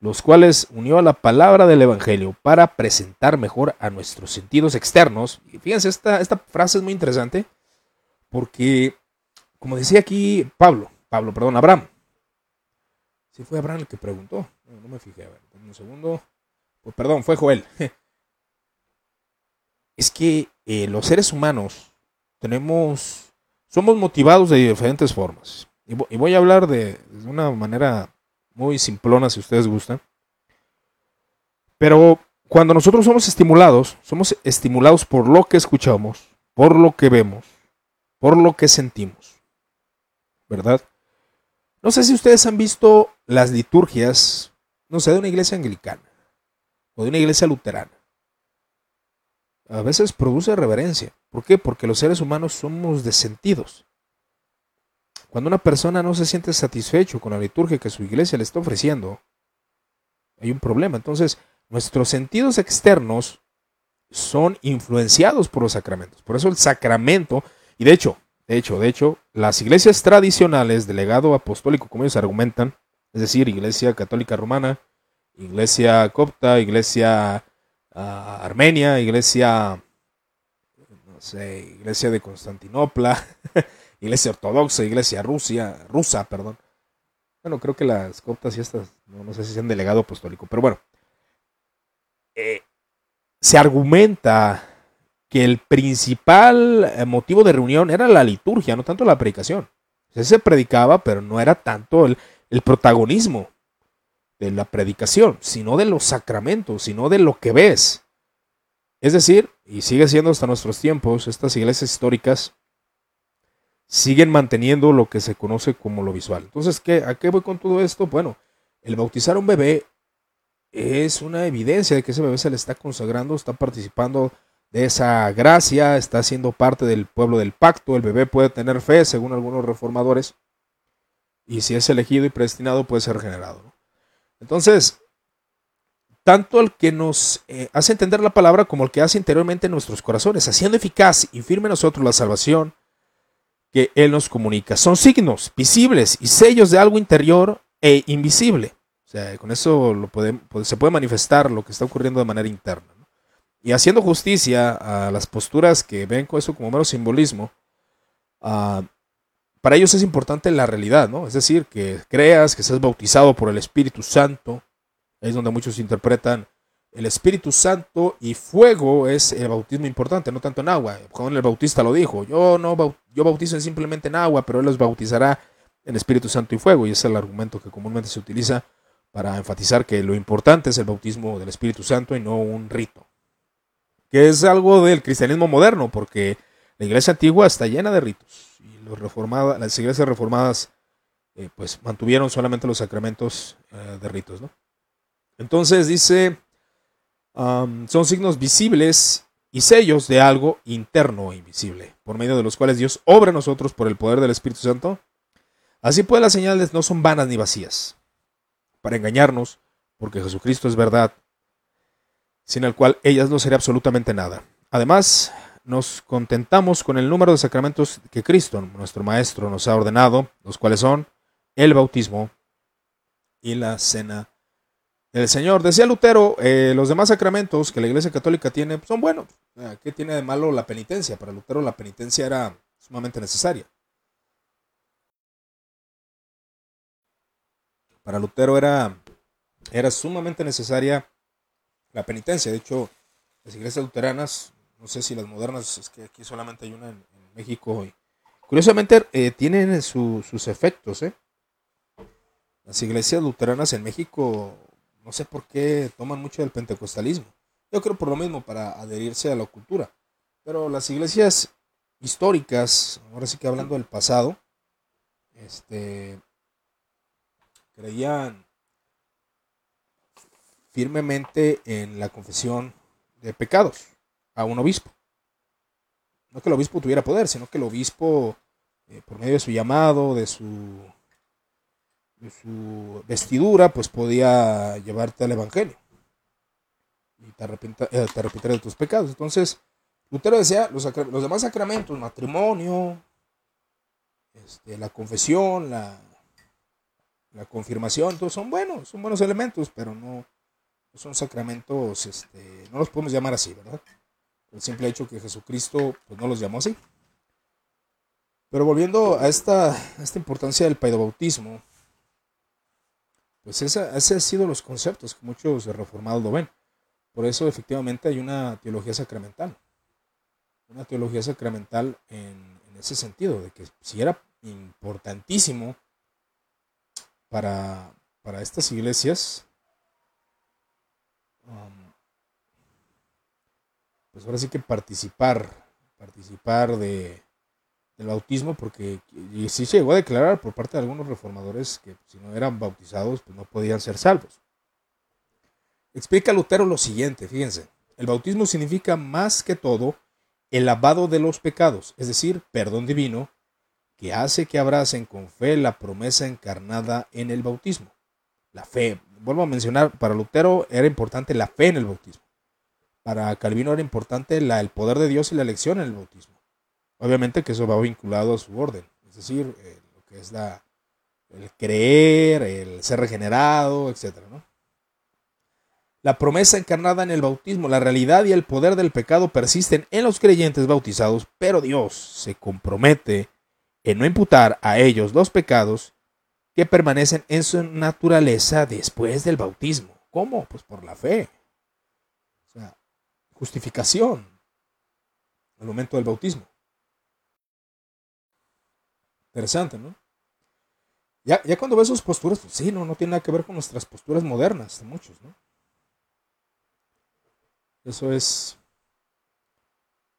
los cuales unió a la palabra del Evangelio para presentar mejor a nuestros sentidos externos. Y fíjense, esta, esta frase es muy interesante porque, como decía aquí Pablo, Pablo, perdón, Abraham. Si fue Abraham el que preguntó. No, me fijé, a ver, un segundo. Pues, perdón, fue Joel. [LAUGHS] Es que eh, los seres humanos tenemos, somos motivados de diferentes formas. Y, voy a hablar de, de una manera muy simplona si ustedes gustan. Pero cuando nosotros somos estimulados, somos estimulados por lo que escuchamos, por lo que vemos, por lo que sentimos. ¿Verdad? No sé si ustedes han visto las liturgias, no sé, de una iglesia anglicana o de una iglesia luterana. A veces produce reverencia. ¿Por qué? Porque los seres humanos somos de sentidos. Cuando una persona no se siente satisfecho con la liturgia que su iglesia le está ofreciendo, hay un problema. Entonces, nuestros sentidos externos son influenciados por los sacramentos. Por eso el sacramento, y de hecho, de hecho, de hecho, las iglesias tradicionales del legado apostólico, como ellos argumentan, es decir, Iglesia Católica Romana, Iglesia Copta, Iglesia uh, Armenia, Iglesia, no sé, Iglesia de Constantinopla, [LAUGHS] Iglesia Ortodoxa, Iglesia Rusia, rusa, perdón. Bueno, creo que las coptas y estas, no, sé si sean de legado apostólico, pero bueno. Eh, se argumenta que el principal eh, motivo de reunión era la liturgia, no tanto la predicación. se predicaba, pero no era tanto el, protagonismo de la predicación, sino de los sacramentos, sino de lo que ves. Es decir, y sigue siendo hasta nuestros tiempos, estas iglesias históricas siguen manteniendo lo que se conoce como lo visual. Entonces, ¿qué, ¿a qué voy con todo esto? Bueno, el bautizar a un bebé es una evidencia de que ese bebé se le está consagrando, está participando de esa gracia, está siendo parte del pueblo del pacto, el bebé puede tener fe, según algunos reformadores, y si es elegido y predestinado puede ser regenerado. Entonces, tanto el que nos eh, hace entender la palabra como el que hace interiormente nuestros corazones, haciendo eficaz y firme nosotros la salvación que Él nos comunica. Son signos visibles y sellos de algo interior e invisible. O sea, con eso se puede manifestar lo que está ocurriendo de manera interna y haciendo justicia a las posturas que ven con eso como mero simbolismo, ah, para ellos es importante la realidad, ¿no? Es decir, que creas, que seas bautizado por el Espíritu Santo, es donde muchos interpretan el Espíritu Santo y fuego es el bautismo importante, no tanto en agua. Juan el Bautista lo dijo, yo no yo bautizo simplemente en agua, pero él los bautizará en Espíritu Santo y fuego, y es el argumento que comúnmente se utiliza para enfatizar que lo importante es el bautismo del Espíritu Santo y no un rito que es algo del cristianismo moderno, porque la iglesia antigua está llena de ritos y las iglesias reformadas eh, pues mantuvieron solamente los sacramentos eh, de ritos. ¿no? Entonces dice, son signos visibles y sellos de algo interno e invisible, por medio de los cuales Dios obra en nosotros por el poder del Espíritu Santo. Así pues las señales no son vanas ni vacías, para engañarnos, porque Jesucristo es verdad sin el cual ellas no sería absolutamente nada. Además, nos contentamos con el número de sacramentos que Cristo, nuestro Maestro, nos ha ordenado, los cuales son el bautismo y la cena del Señor. Decía Lutero, eh, los demás sacramentos que la Iglesia Católica tiene son buenos. ¿Qué tiene de malo la penitencia? Para Lutero la penitencia era sumamente necesaria. Para Lutero era, era sumamente necesaria la penitencia. De hecho, las iglesias luteranas, no sé si las modernas, es que aquí solamente hay una en, México. Y, curiosamente, eh, tienen sus efectos. ¿eh? Las iglesias luteranas en México, no sé por qué toman mucho del pentecostalismo. Yo creo por lo mismo, para adherirse a la cultura. Pero las iglesias históricas, ahora sí que hablando del pasado, este, creían firmemente en la confesión de pecados a un obispo. No que el obispo tuviera poder, sino que el obispo, eh, por medio de su llamado, de su, vestidura, pues podía llevarte al Evangelio. Y te, eh, te de tus pecados. Entonces, Lutero decía, los, los demás sacramentos, matrimonio, este, la confesión, la, la confirmación, todos son buenos, son buenos elementos, pero no, son sacramentos, este, no los podemos llamar así, ¿verdad? El simple hecho que Jesucristo pues, no los llamó así. Pero volviendo a esta, esta importancia del paidobautismo, pues esa, ese han sido los conceptos que muchos reformados lo ven. Por eso efectivamente hay una teología sacramental. Una teología sacramental en, en ese sentido, de que si era importantísimo para, para estas iglesias, um, pues ahora sí que participar, participar de, del bautismo, porque y sí se llegó a declarar por parte de algunos reformadores que si no eran bautizados, pues no podían ser salvos. Explica Lutero lo siguiente, fíjense, el bautismo significa más que todo el lavado de los pecados, es decir, perdón divino, que hace que abracen con fe la promesa encarnada en el bautismo. La fe, vuelvo a mencionar, para Lutero era importante la fe en el bautismo. Para Calvino era importante el poder de Dios y la elección en el bautismo. Obviamente que eso va vinculado a su orden, es decir, eh, lo que es la, el creer, el ser regenerado, etc. La promesa encarnada en el bautismo, la realidad y el poder del pecado persisten en los creyentes bautizados, pero Dios se compromete en no imputar a ellos los pecados que permanecen en su naturaleza después del bautismo. ¿Cómo? Pues por la fe. O sea, justificación al momento del bautismo. Interesante, ¿no? Ya, ya cuando ves sus posturas, pues sí, no, no tiene nada que ver con nuestras posturas modernas de muchos, ¿no? Eso es,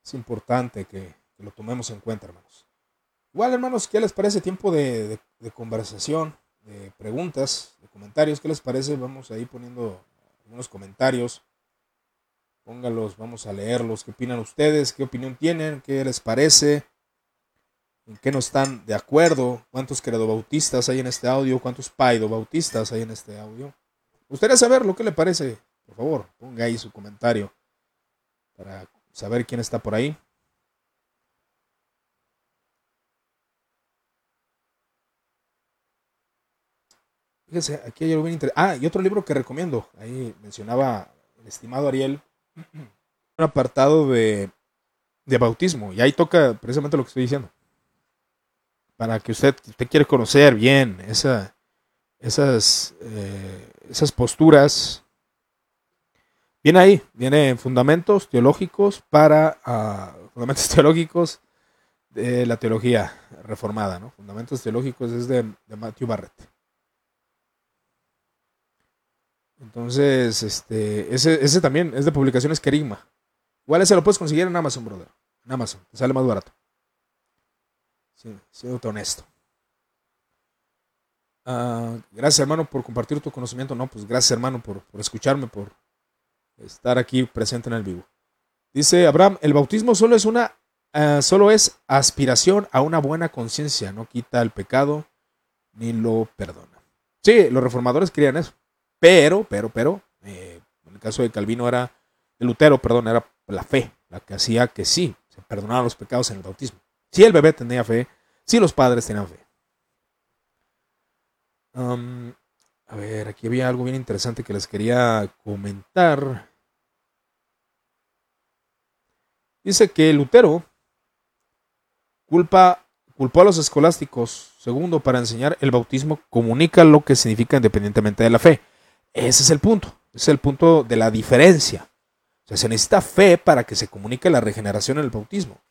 es importante que lo tomemos en cuenta, hermanos. Igual, hermanos, ¿qué les parece? Tiempo de, conversación, de preguntas, de comentarios. ¿Qué les parece? Vamos ahí poniendo algunos comentarios. Póngalos, vamos a leerlos. ¿Qué opinan ustedes? ¿Qué opinión tienen? ¿Qué les parece? ¿En qué no están de acuerdo? ¿Cuántos credobautistas hay en este audio? ¿Cuántos paidobautistas hay en este audio? Gustaría saber lo que le parece. Por favor, ponga ahí su comentario para saber quién está por ahí. Aquí hay. Ah, y otro libro que recomiendo. Ahí mencionaba el estimado Ariel. [CLEARS THROAT] Un apartado de, de bautismo. Y ahí toca precisamente lo que estoy diciendo. Para que usted, usted quiere conocer bien esa, esas, eh, esas posturas. Viene ahí, viene fundamentos teológicos para uh, fundamentos [LAUGHS] teológicos de la teología reformada, ¿no? Fundamentos teológicos es de Matthew Barrett. Entonces, este, ese, ese también es de publicaciones Kerigma. Igual ese lo puedes conseguir en Amazon, brother. En Amazon, te sale más barato. Sí, siendo honesto. Ah, gracias, hermano, por compartir tu conocimiento. No, pues gracias, hermano, por, por escucharme, por estar aquí presente en el vivo. Dice Abraham, el bautismo solo es una, uh, solo es aspiración a una buena conciencia, no quita el pecado ni lo perdona. Sí, los reformadores querían eso. Pero, pero, pero, eh, en el caso de Calvino era, de Lutero, perdón, era la fe la que hacía que sí, se perdonaban los pecados en el bautismo. Si el bebé tenía fe, si los padres tenían fe. a ver, aquí había algo bien interesante que les quería comentar. Dice que Lutero culpa, culpó a los escolásticos, segundo, para enseñar el bautismo, comunica lo que significa independientemente de la fe. Ese es el punto. Ese es el punto de la diferencia. O sea, se necesita fe para que se comunique la regeneración en el bautismo.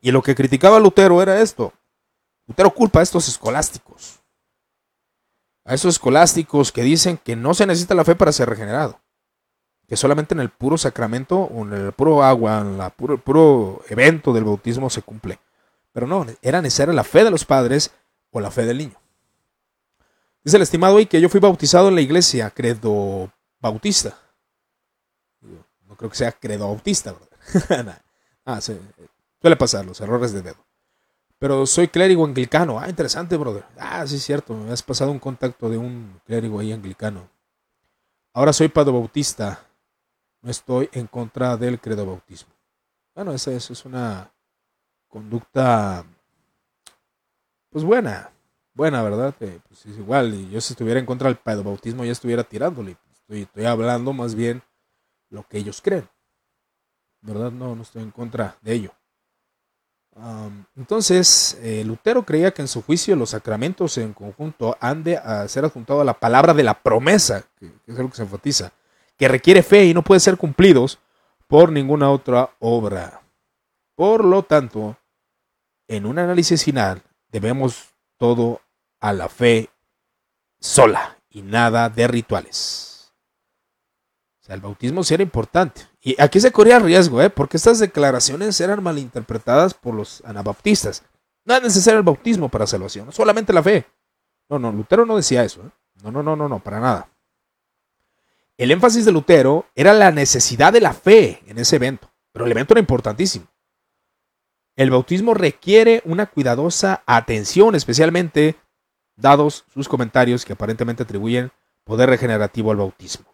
Y lo que criticaba Lutero era esto. Lutero culpa a estos escolásticos. A esos escolásticos que dicen que no se necesita la fe para ser regenerado. que solamente en el puro sacramento o en el puro agua, en el puro, puro evento del bautismo se cumple. Pero no, era necesaria la fe de los padres o la fe del niño. Dice el estimado hoy que yo fui bautizado en la iglesia credo bautista. No creo que sea credo bautista, [LAUGHS] ah, suele pasar los errores de dedo. Pero soy clérigo anglicano. Ah, interesante, brother. Ah, sí, cierto. Me has pasado un contacto de un clérigo ahí anglicano. Ahora soy padre bautista. No estoy en contra del credo bautismo. Bueno, esa, es una conducta, pues buena. Buena, ¿verdad? pues es igual. Y yo si estuviera en contra del bautismo ya estuviera tirándole. Estoy, hablando más bien lo que ellos creen. ¿Verdad? No, no estoy en contra de ello entonces, eh, Lutero creía que en su juicio los sacramentos en conjunto han de ser adjuntados a la palabra de la promesa, que, es algo que se enfatiza, que requiere fe y no puede ser cumplidos por ninguna otra obra. Por lo tanto, en un análisis final, debemos todo a la fe sola y nada de rituales. O sea, el bautismo sí era importante, y aquí se corría riesgo, ¿eh? porque estas declaraciones eran malinterpretadas por los anabaptistas. No es necesario el bautismo para salvación, solamente la fe. No, no, Lutero no decía eso. ¿eh? No, no, no, no, no, para nada. El énfasis de Lutero era la necesidad de la fe en ese evento, pero el evento era importantísimo. El bautismo requiere una cuidadosa atención, especialmente dados sus comentarios que aparentemente atribuyen poder regenerativo al bautismo.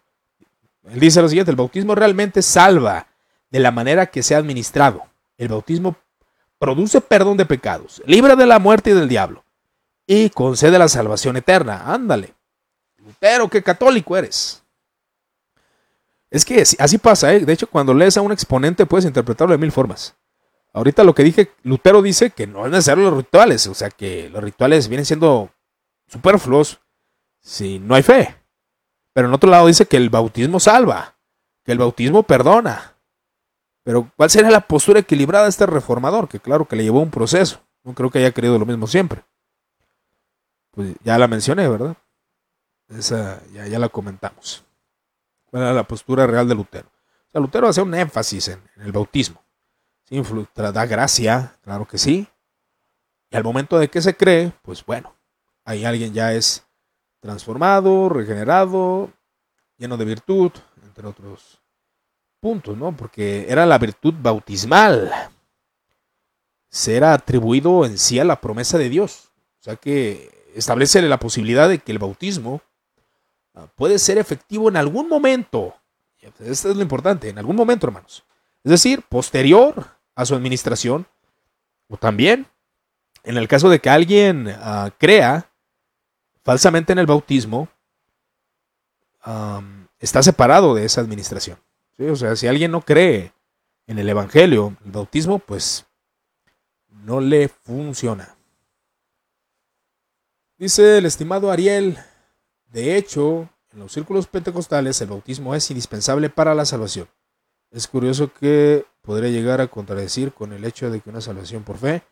Él dice lo siguiente, el bautismo realmente salva de la manera que sea administrado. El bautismo produce perdón de pecados, libra de la muerte y del diablo y concede la salvación eterna. Ándale. Lutero, qué católico eres. Es que así pasa, ¿eh? De hecho, cuando lees a un exponente puedes interpretarlo de mil formas. Ahorita lo que dije, Lutero dice que no es necesario los rituales, o sea que los rituales vienen siendo superfluos si no hay fe. Pero en otro lado dice que el bautismo salva, que el bautismo perdona. Pero ¿cuál sería la postura equilibrada de este reformador? Que claro que le llevó un proceso. No creo que haya creído lo mismo siempre. Pues ya la mencioné, ¿verdad? Esa ya, la comentamos. ¿Cuál era la postura real de Lutero? O sea, Lutero hace un énfasis en, el bautismo. Sí, da gracia, claro que sí. Y al momento de que se cree, pues bueno, ahí alguien ya es transformado, regenerado, lleno de virtud, entre otros puntos, ¿no? Porque era la virtud bautismal. Se era atribuido en sí a la promesa de Dios. O sea que establece la posibilidad de que el bautismo ah, puede ser efectivo en algún momento. Esto es lo importante, en algún momento, hermanos. Es decir, posterior a su administración, o también en el caso de que alguien ah, crea falsamente en el bautismo está separado de esa administración. O sea, si alguien no cree en el Evangelio, el bautismo, pues no le funciona. Dice el estimado Ariel, de hecho, en los círculos pentecostales el bautismo es indispensable para la salvación. Es curioso que podría llegar a contradecir con el hecho de que una salvación por fe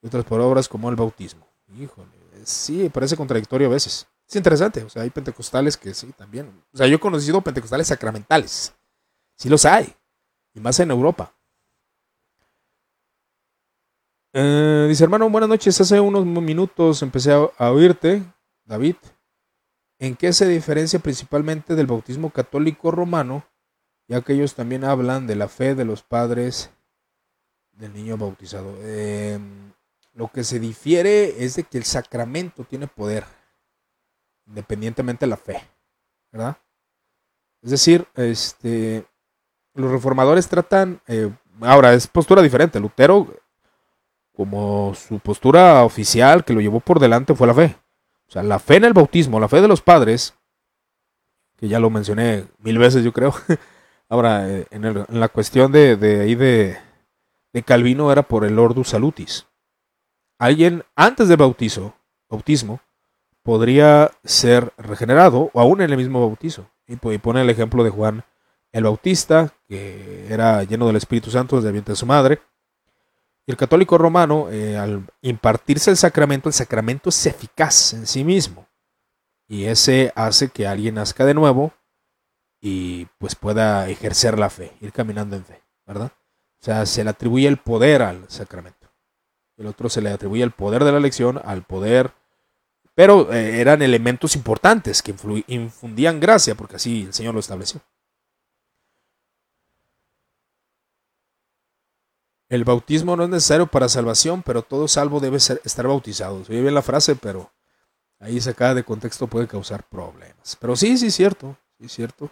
y otras por obras como el bautismo. Híjole sí, parece contradictorio a veces. Es interesante, o sea, hay pentecostales que sí, también. O sea, yo he conocido pentecostales sacramentales. Sí los hay. Y más en Europa. Eh, dice, hermano, buenas noches. Hace unos minutos empecé a, oírte, David. ¿En qué se diferencia principalmente del bautismo católico romano? Ya que ellos también hablan de la fe de los padres del niño bautizado. Eh, lo que se difiere es de que el sacramento tiene poder, independientemente de la fe, ¿verdad? Es decir, este, los reformadores tratan, eh, ahora es postura diferente, Lutero, como su postura oficial que lo llevó por delante fue la fe. O sea, la fe en el bautismo, la fe de los padres, que ya lo mencioné mil veces yo creo. [LAUGHS] Ahora, eh, en, la cuestión de, de ahí de, de Calvino era por el Ordus Salutis alguien antes del bautizo, bautismo podría ser regenerado o aún en el mismo bautizo. Y pone el ejemplo de Juan el Bautista, que era lleno del Espíritu Santo desde el vientre de su madre. Y el católico romano, eh, al impartirse el sacramento, el sacramento es eficaz en sí mismo. Y ese hace que alguien nazca de nuevo y pues pueda ejercer la fe, ir caminando en fe, ¿verdad? O sea, se le atribuye el poder al sacramento. El otro se le atribuye el poder de la elección, al poder, pero eh, eran elementos importantes que infundían gracia, porque así el Señor lo estableció. El bautismo no es necesario para salvación, pero todo salvo debe ser, estar bautizado. Se oye bien la frase, pero ahí sacada de contexto puede causar problemas. Pero sí, sí cierto, sí cierto.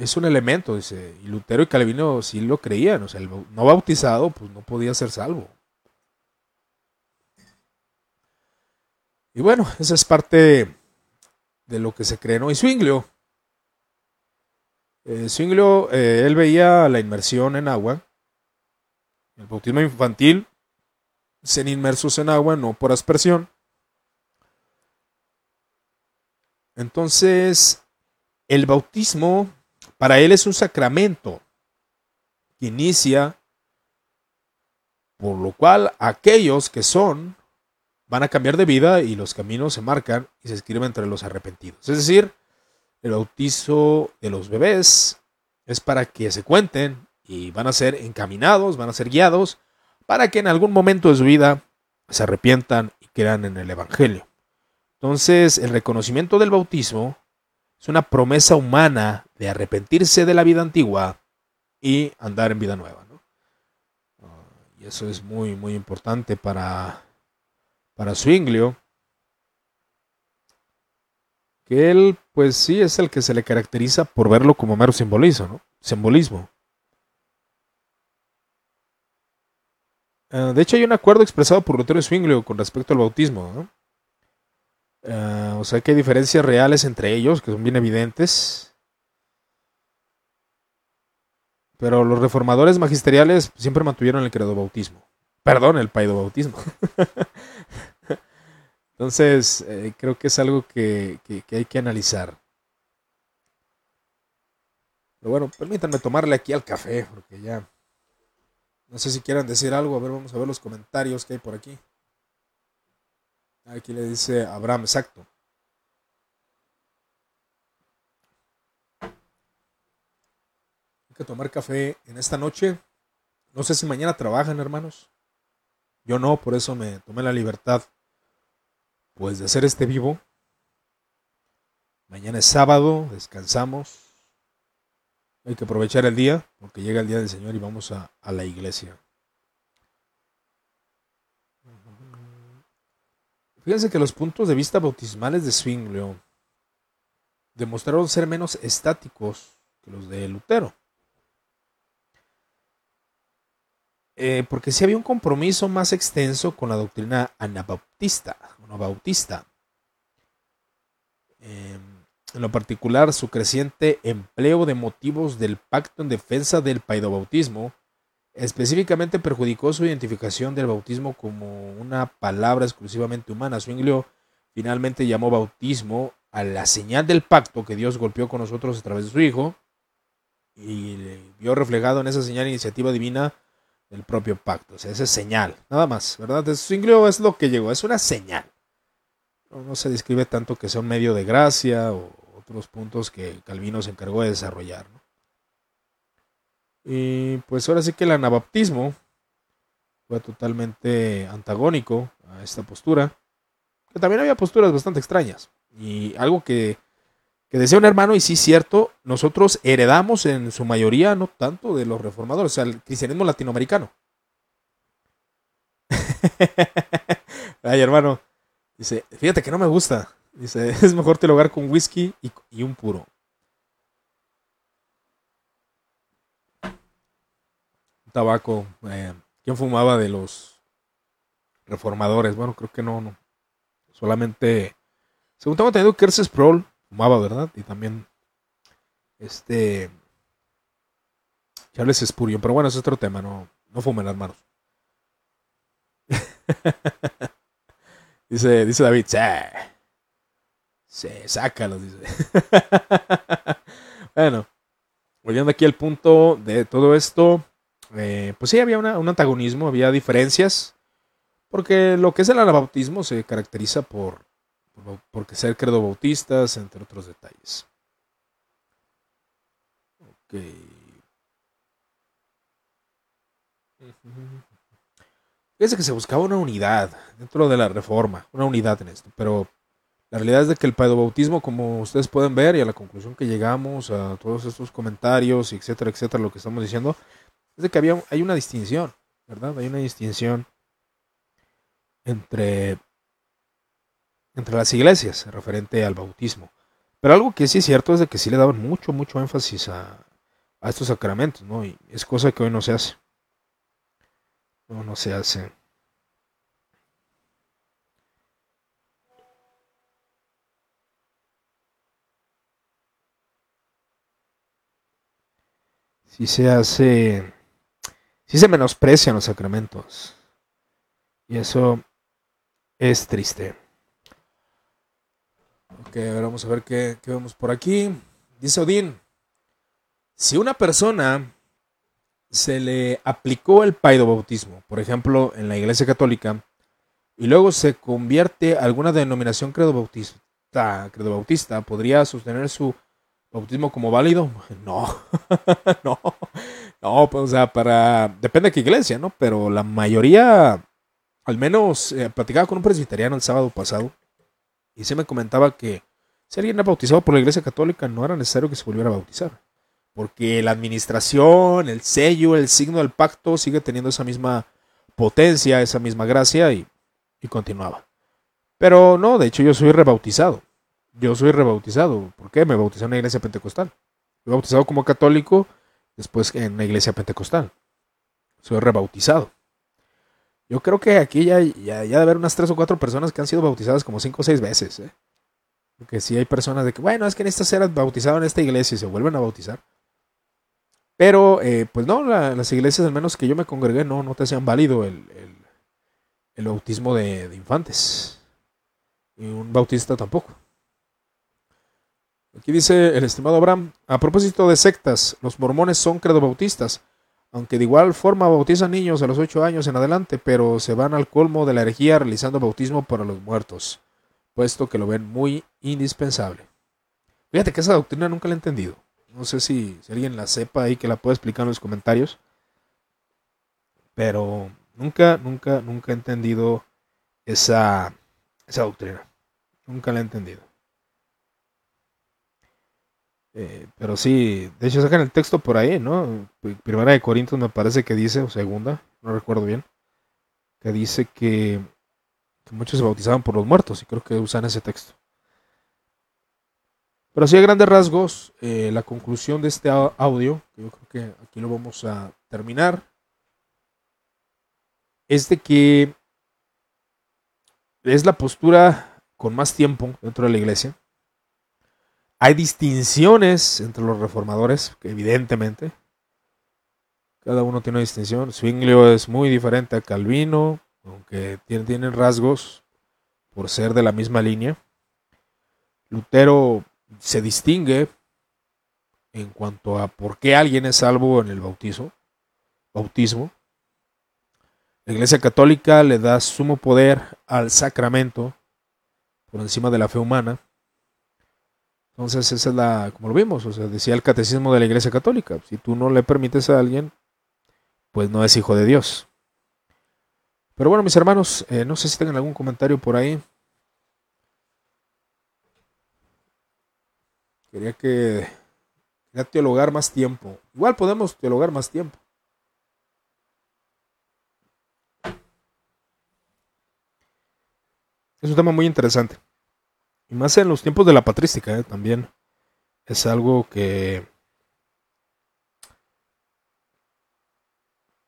Es un elemento, dice. Y Lutero y Calvino sí lo creían. O sea, el no bautizado, pues no podía ser salvo. Y bueno, esa es parte de lo que se cree, ¿no? Y Zwinglio, eh, eh, él veía la inmersión en agua, el bautismo infantil, ser inmersos en agua, no por aspersión. Entonces, el bautismo para él es un sacramento que inicia, por lo cual aquellos que son van a cambiar de vida y los caminos se marcan y se escriben entre los arrepentidos. Es decir, el bautizo de los bebés es para que se cuenten y van a ser encaminados, van a ser guiados para que en algún momento de su vida se arrepientan y crean en el Evangelio. Entonces, el reconocimiento del bautismo es una promesa humana de arrepentirse de la vida antigua y andar en vida nueva. y eso es muy, muy importante para, para que él, pues sí, es el que se le caracteriza por verlo como mero simbolismo. Simbolismo. Ah, de hecho, hay un acuerdo expresado por Lutero Zwinglio con respecto al bautismo. Ah, o sea que hay diferencias reales entre ellos, que son bien evidentes. Pero los reformadores magisteriales siempre mantuvieron el credo bautismo. Perdón, el paido bautismo. [LAUGHS] Entonces, eh, creo que es algo que, hay que analizar. Pero bueno, permítanme tomarle aquí al café, porque ya... No sé si quieran decir algo. A ver, vamos a ver los comentarios que hay por aquí. Aquí le dice Abraham, exacto. Tomar café en esta noche. No sé si mañana trabajan, hermanos. Yo no, por eso me tomé la libertad pues de hacer este vivo. Mañana es sábado, descansamos. Hay que aprovechar el día, porque llega el día del Señor y vamos a, la iglesia. Fíjense que los puntos de vista bautismales de Zwinglio demostraron ser menos estáticos que los de Lutero. Eh, porque sí había un compromiso más extenso con la doctrina anabautista bautista. Em, en lo particular, su creciente empleo de motivos del pacto en defensa del paidobautismo específicamente perjudicó su identificación del bautismo como una palabra exclusivamente humana. Zwinglio finalmente llamó bautismo a la señal del pacto que Dios golpeó con nosotros a través de su Hijo y vio reflejado en esa señal iniciativa divina del propio pacto. O sea, esa es señal, nada más, ¿verdad? Zwinglio es lo que llegó, es una señal no, se describe tanto que sea un medio de gracia o otros puntos que Calvino se encargó de desarrollar. Y pues ahora sí que el anabaptismo fue totalmente antagónico a esta postura, que también había posturas bastante extrañas. Y algo que, que decía un hermano, y sí es cierto, nosotros heredamos en su mayoría, no tanto de los reformadores, o sea, el cristianismo latinoamericano. [LAUGHS] Ay, hermano, Dice, fíjate que no me gusta. Dice, [LAUGHS] es mejor hogar con whisky y, un puro. Tabaco. Eh, ¿Quién fumaba de los reformadores? Bueno, creo que no, no. Solamente, según tengo entendido, Kersey Sproul fumaba, ¿verdad? Y también, este, Charles Spurgeon. Pero bueno, es otro tema, no, no fumen, hermanos. [LAUGHS] Dice, dice David, sí, sácalo, dice. [LAUGHS] bueno, volviendo aquí al punto de todo esto, eh, pues sí, había un antagonismo, había diferencias, porque lo que es el anabautismo se caracteriza por, por, ser credo bautistas, entre otros detalles. Ok. Fíjense que se buscaba una unidad dentro de la reforma, una unidad en esto, pero la realidad es de que el paedobautismo, como ustedes pueden ver, y a la conclusión que llegamos, a todos estos comentarios, etcétera, etcétera, lo que estamos diciendo, es de que había, hay una distinción, ¿verdad? Hay una distinción entre, entre las iglesias referente al bautismo. Pero algo que sí es cierto es de que sí le daban mucho, mucho énfasis a, estos sacramentos, ¿no? Y es cosa que hoy no se hace. No, no se hace. Si se hace, si se menosprecian los sacramentos. Y eso es triste. Ok, ahora vamos a ver qué, qué vemos por aquí. Dice Odín, si una persona se le aplicó el paidobautismo, por ejemplo, en la Iglesia Católica, y luego se convierte a alguna denominación credo bautista, credo bautista, ¿podría sostener su bautismo como válido? [LAUGHS] No, [LAUGHS] no, no, pues, o sea, para, depende de qué iglesia, ¿no? Pero la mayoría, al menos, eh, platicaba con un presbiteriano el sábado pasado, y se me comentaba que si alguien era bautizado por la Iglesia Católica, no era necesario que se volviera a bautizar porque la administración, el sello, el signo del pacto sigue teniendo esa misma potencia, esa misma gracia y, continuaba. Pero no, de hecho yo soy rebautizado. Yo soy rebautizado. ¿Por qué? Me bauticé en la iglesia pentecostal. Fui bautizado como católico, después en la iglesia pentecostal. Soy rebautizado. Yo creo que aquí ya, ya, ya, haber unas tres o cuatro personas que han sido bautizadas como cinco o seis veces. ¿eh? Porque si hay personas de que, bueno, es que en esta ser bautizado en esta iglesia y se vuelven a bautizar. Pero, eh, pues no, las iglesias, al menos que yo me congregué, no, no te hacían válido el, bautismo de, infantes. Y un bautista tampoco. Aquí dice el estimado Abraham, a propósito de sectas, los mormones son credobautistas, aunque de igual forma bautizan niños a los 8 años en adelante, pero se van al colmo de la herejía realizando bautismo para los muertos, puesto que lo ven muy indispensable. Fíjate que esa doctrina nunca la he entendido. No sé si, alguien la sepa ahí que la pueda explicar en los comentarios. Pero nunca, nunca, nunca he entendido esa, esa doctrina. Nunca la he entendido. Eh, pero sí, de hecho sacan el texto por ahí, ¿no? Primera de Corintios me parece que dice, o segunda, no recuerdo bien, que dice que, muchos se bautizaban por los muertos y creo que usan ese texto. Pero así a grandes rasgos, eh, la conclusión de este audio, que yo creo que aquí lo vamos a terminar, es de que es la postura con más tiempo dentro de la iglesia. Hay distinciones entre los reformadores, evidentemente. Cada uno tiene una distinción. Zwinglio es muy diferente a Calvino, aunque tienen rasgos por ser de la misma línea. Lutero se distingue en cuanto a por qué alguien es salvo en el bautizo, bautismo. La Iglesia Católica le da sumo poder al sacramento por encima de la fe humana. Entonces, esa es la, como lo vimos, o sea, decía el catecismo de la Iglesia Católica, si tú no le permites a alguien, pues no es hijo de Dios. Pero bueno, mis hermanos, eh, no sé si tengan algún comentario por ahí. Quería que quería teologar más tiempo. Igual podemos teologar más tiempo. Es un tema muy interesante. Y más en los tiempos de la patrística, ¿eh? también es algo que...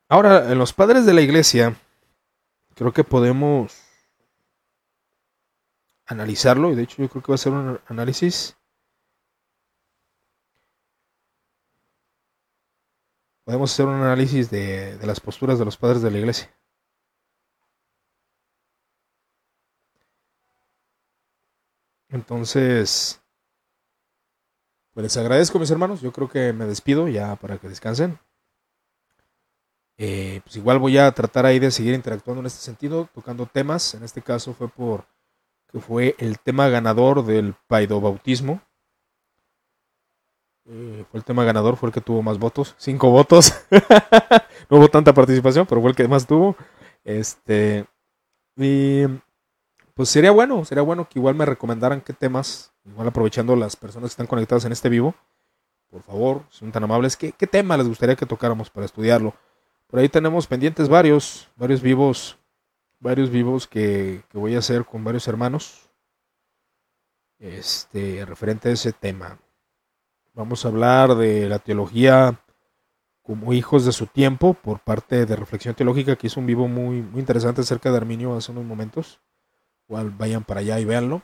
Ahora, en los padres de la iglesia, creo que podemos analizarlo, y de hecho yo creo que va a ser un análisis podemos hacer un análisis de, las posturas de los padres de la iglesia. Entonces, pues les agradezco mis hermanos, yo creo que me despido ya para que descansen. Eh, pues igual voy a tratar ahí de seguir interactuando en este sentido, tocando temas. En este caso fue por que fue el tema ganador del paidobautismo. Eh, fue el tema ganador, fue el que tuvo más votos, cinco votos. [LAUGHS] no hubo tanta participación, pero fue el que más tuvo. Este, y pues sería bueno, sería bueno que igual me recomendaran qué temas, igual aprovechando las personas que están conectadas en este vivo, por favor, son tan amables, qué, tema les gustaría que tocáramos para estudiarlo. Por ahí tenemos pendientes varios, varios vivos, varios vivos que, que voy a hacer con varios hermanos, este, referente a ese tema. Vamos a hablar de la teología como hijos de su tiempo por parte de Reflexión Teológica, que hizo un vivo muy, muy interesante acerca de Arminio hace unos momentos. Vayan para allá y véanlo.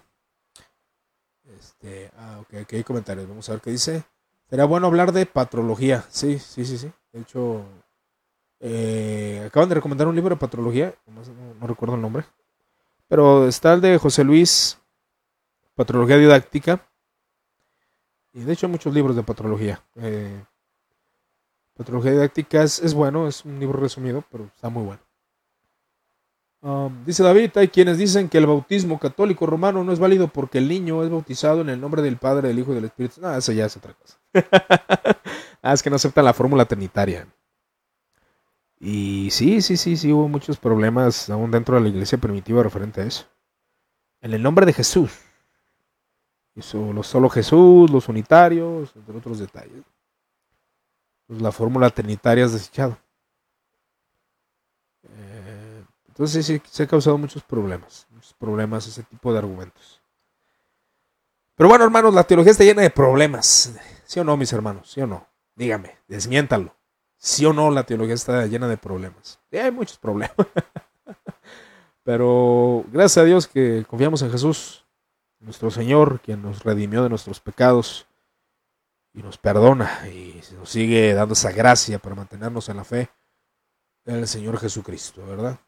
Este, ah, ok, aquí hay comentarios. Vamos a ver qué dice. Sería bueno hablar de patrología. Sí, sí, sí, sí. De hecho, eh, acaban de recomendar un libro de patrología. No, no, recuerdo el nombre. Pero está el de José Luis, Patrología Didáctica. Y de hecho hay muchos libros de patrología. Eh, patrología didáctica es, bueno, es un libro resumido, pero está muy bueno. Um, dice David, hay quienes dicen que el bautismo católico romano no es válido porque el niño es bautizado en el nombre del Padre, del Hijo y del Espíritu. No, eso ya es otra cosa. [LAUGHS] ah, es que no aceptan la fórmula trinitaria. Y sí, sí, sí, sí, hubo muchos problemas aún dentro de la iglesia primitiva referente a eso. En el nombre de Jesús. Hizo solo Jesús, los unitarios, entre otros detalles. Pues la fórmula trinitaria es desechado. Eh, entonces sí, se ha causado muchos problemas. Muchos problemas ese tipo de argumentos. Pero bueno, hermanos, la teología está llena de problemas. ¿Sí o no, mis hermanos? ¿Sí o no? Dígame, desmiéntalo. ¿Sí o no la teología está llena de problemas? Sí, hay muchos problemas. [LAUGHS] Pero gracias a Dios que confiamos en Jesús nuestro Señor, quien nos redimió de nuestros pecados y nos perdona y nos sigue dando esa gracia para mantenernos en la fe, el Señor Jesucristo, ¿verdad?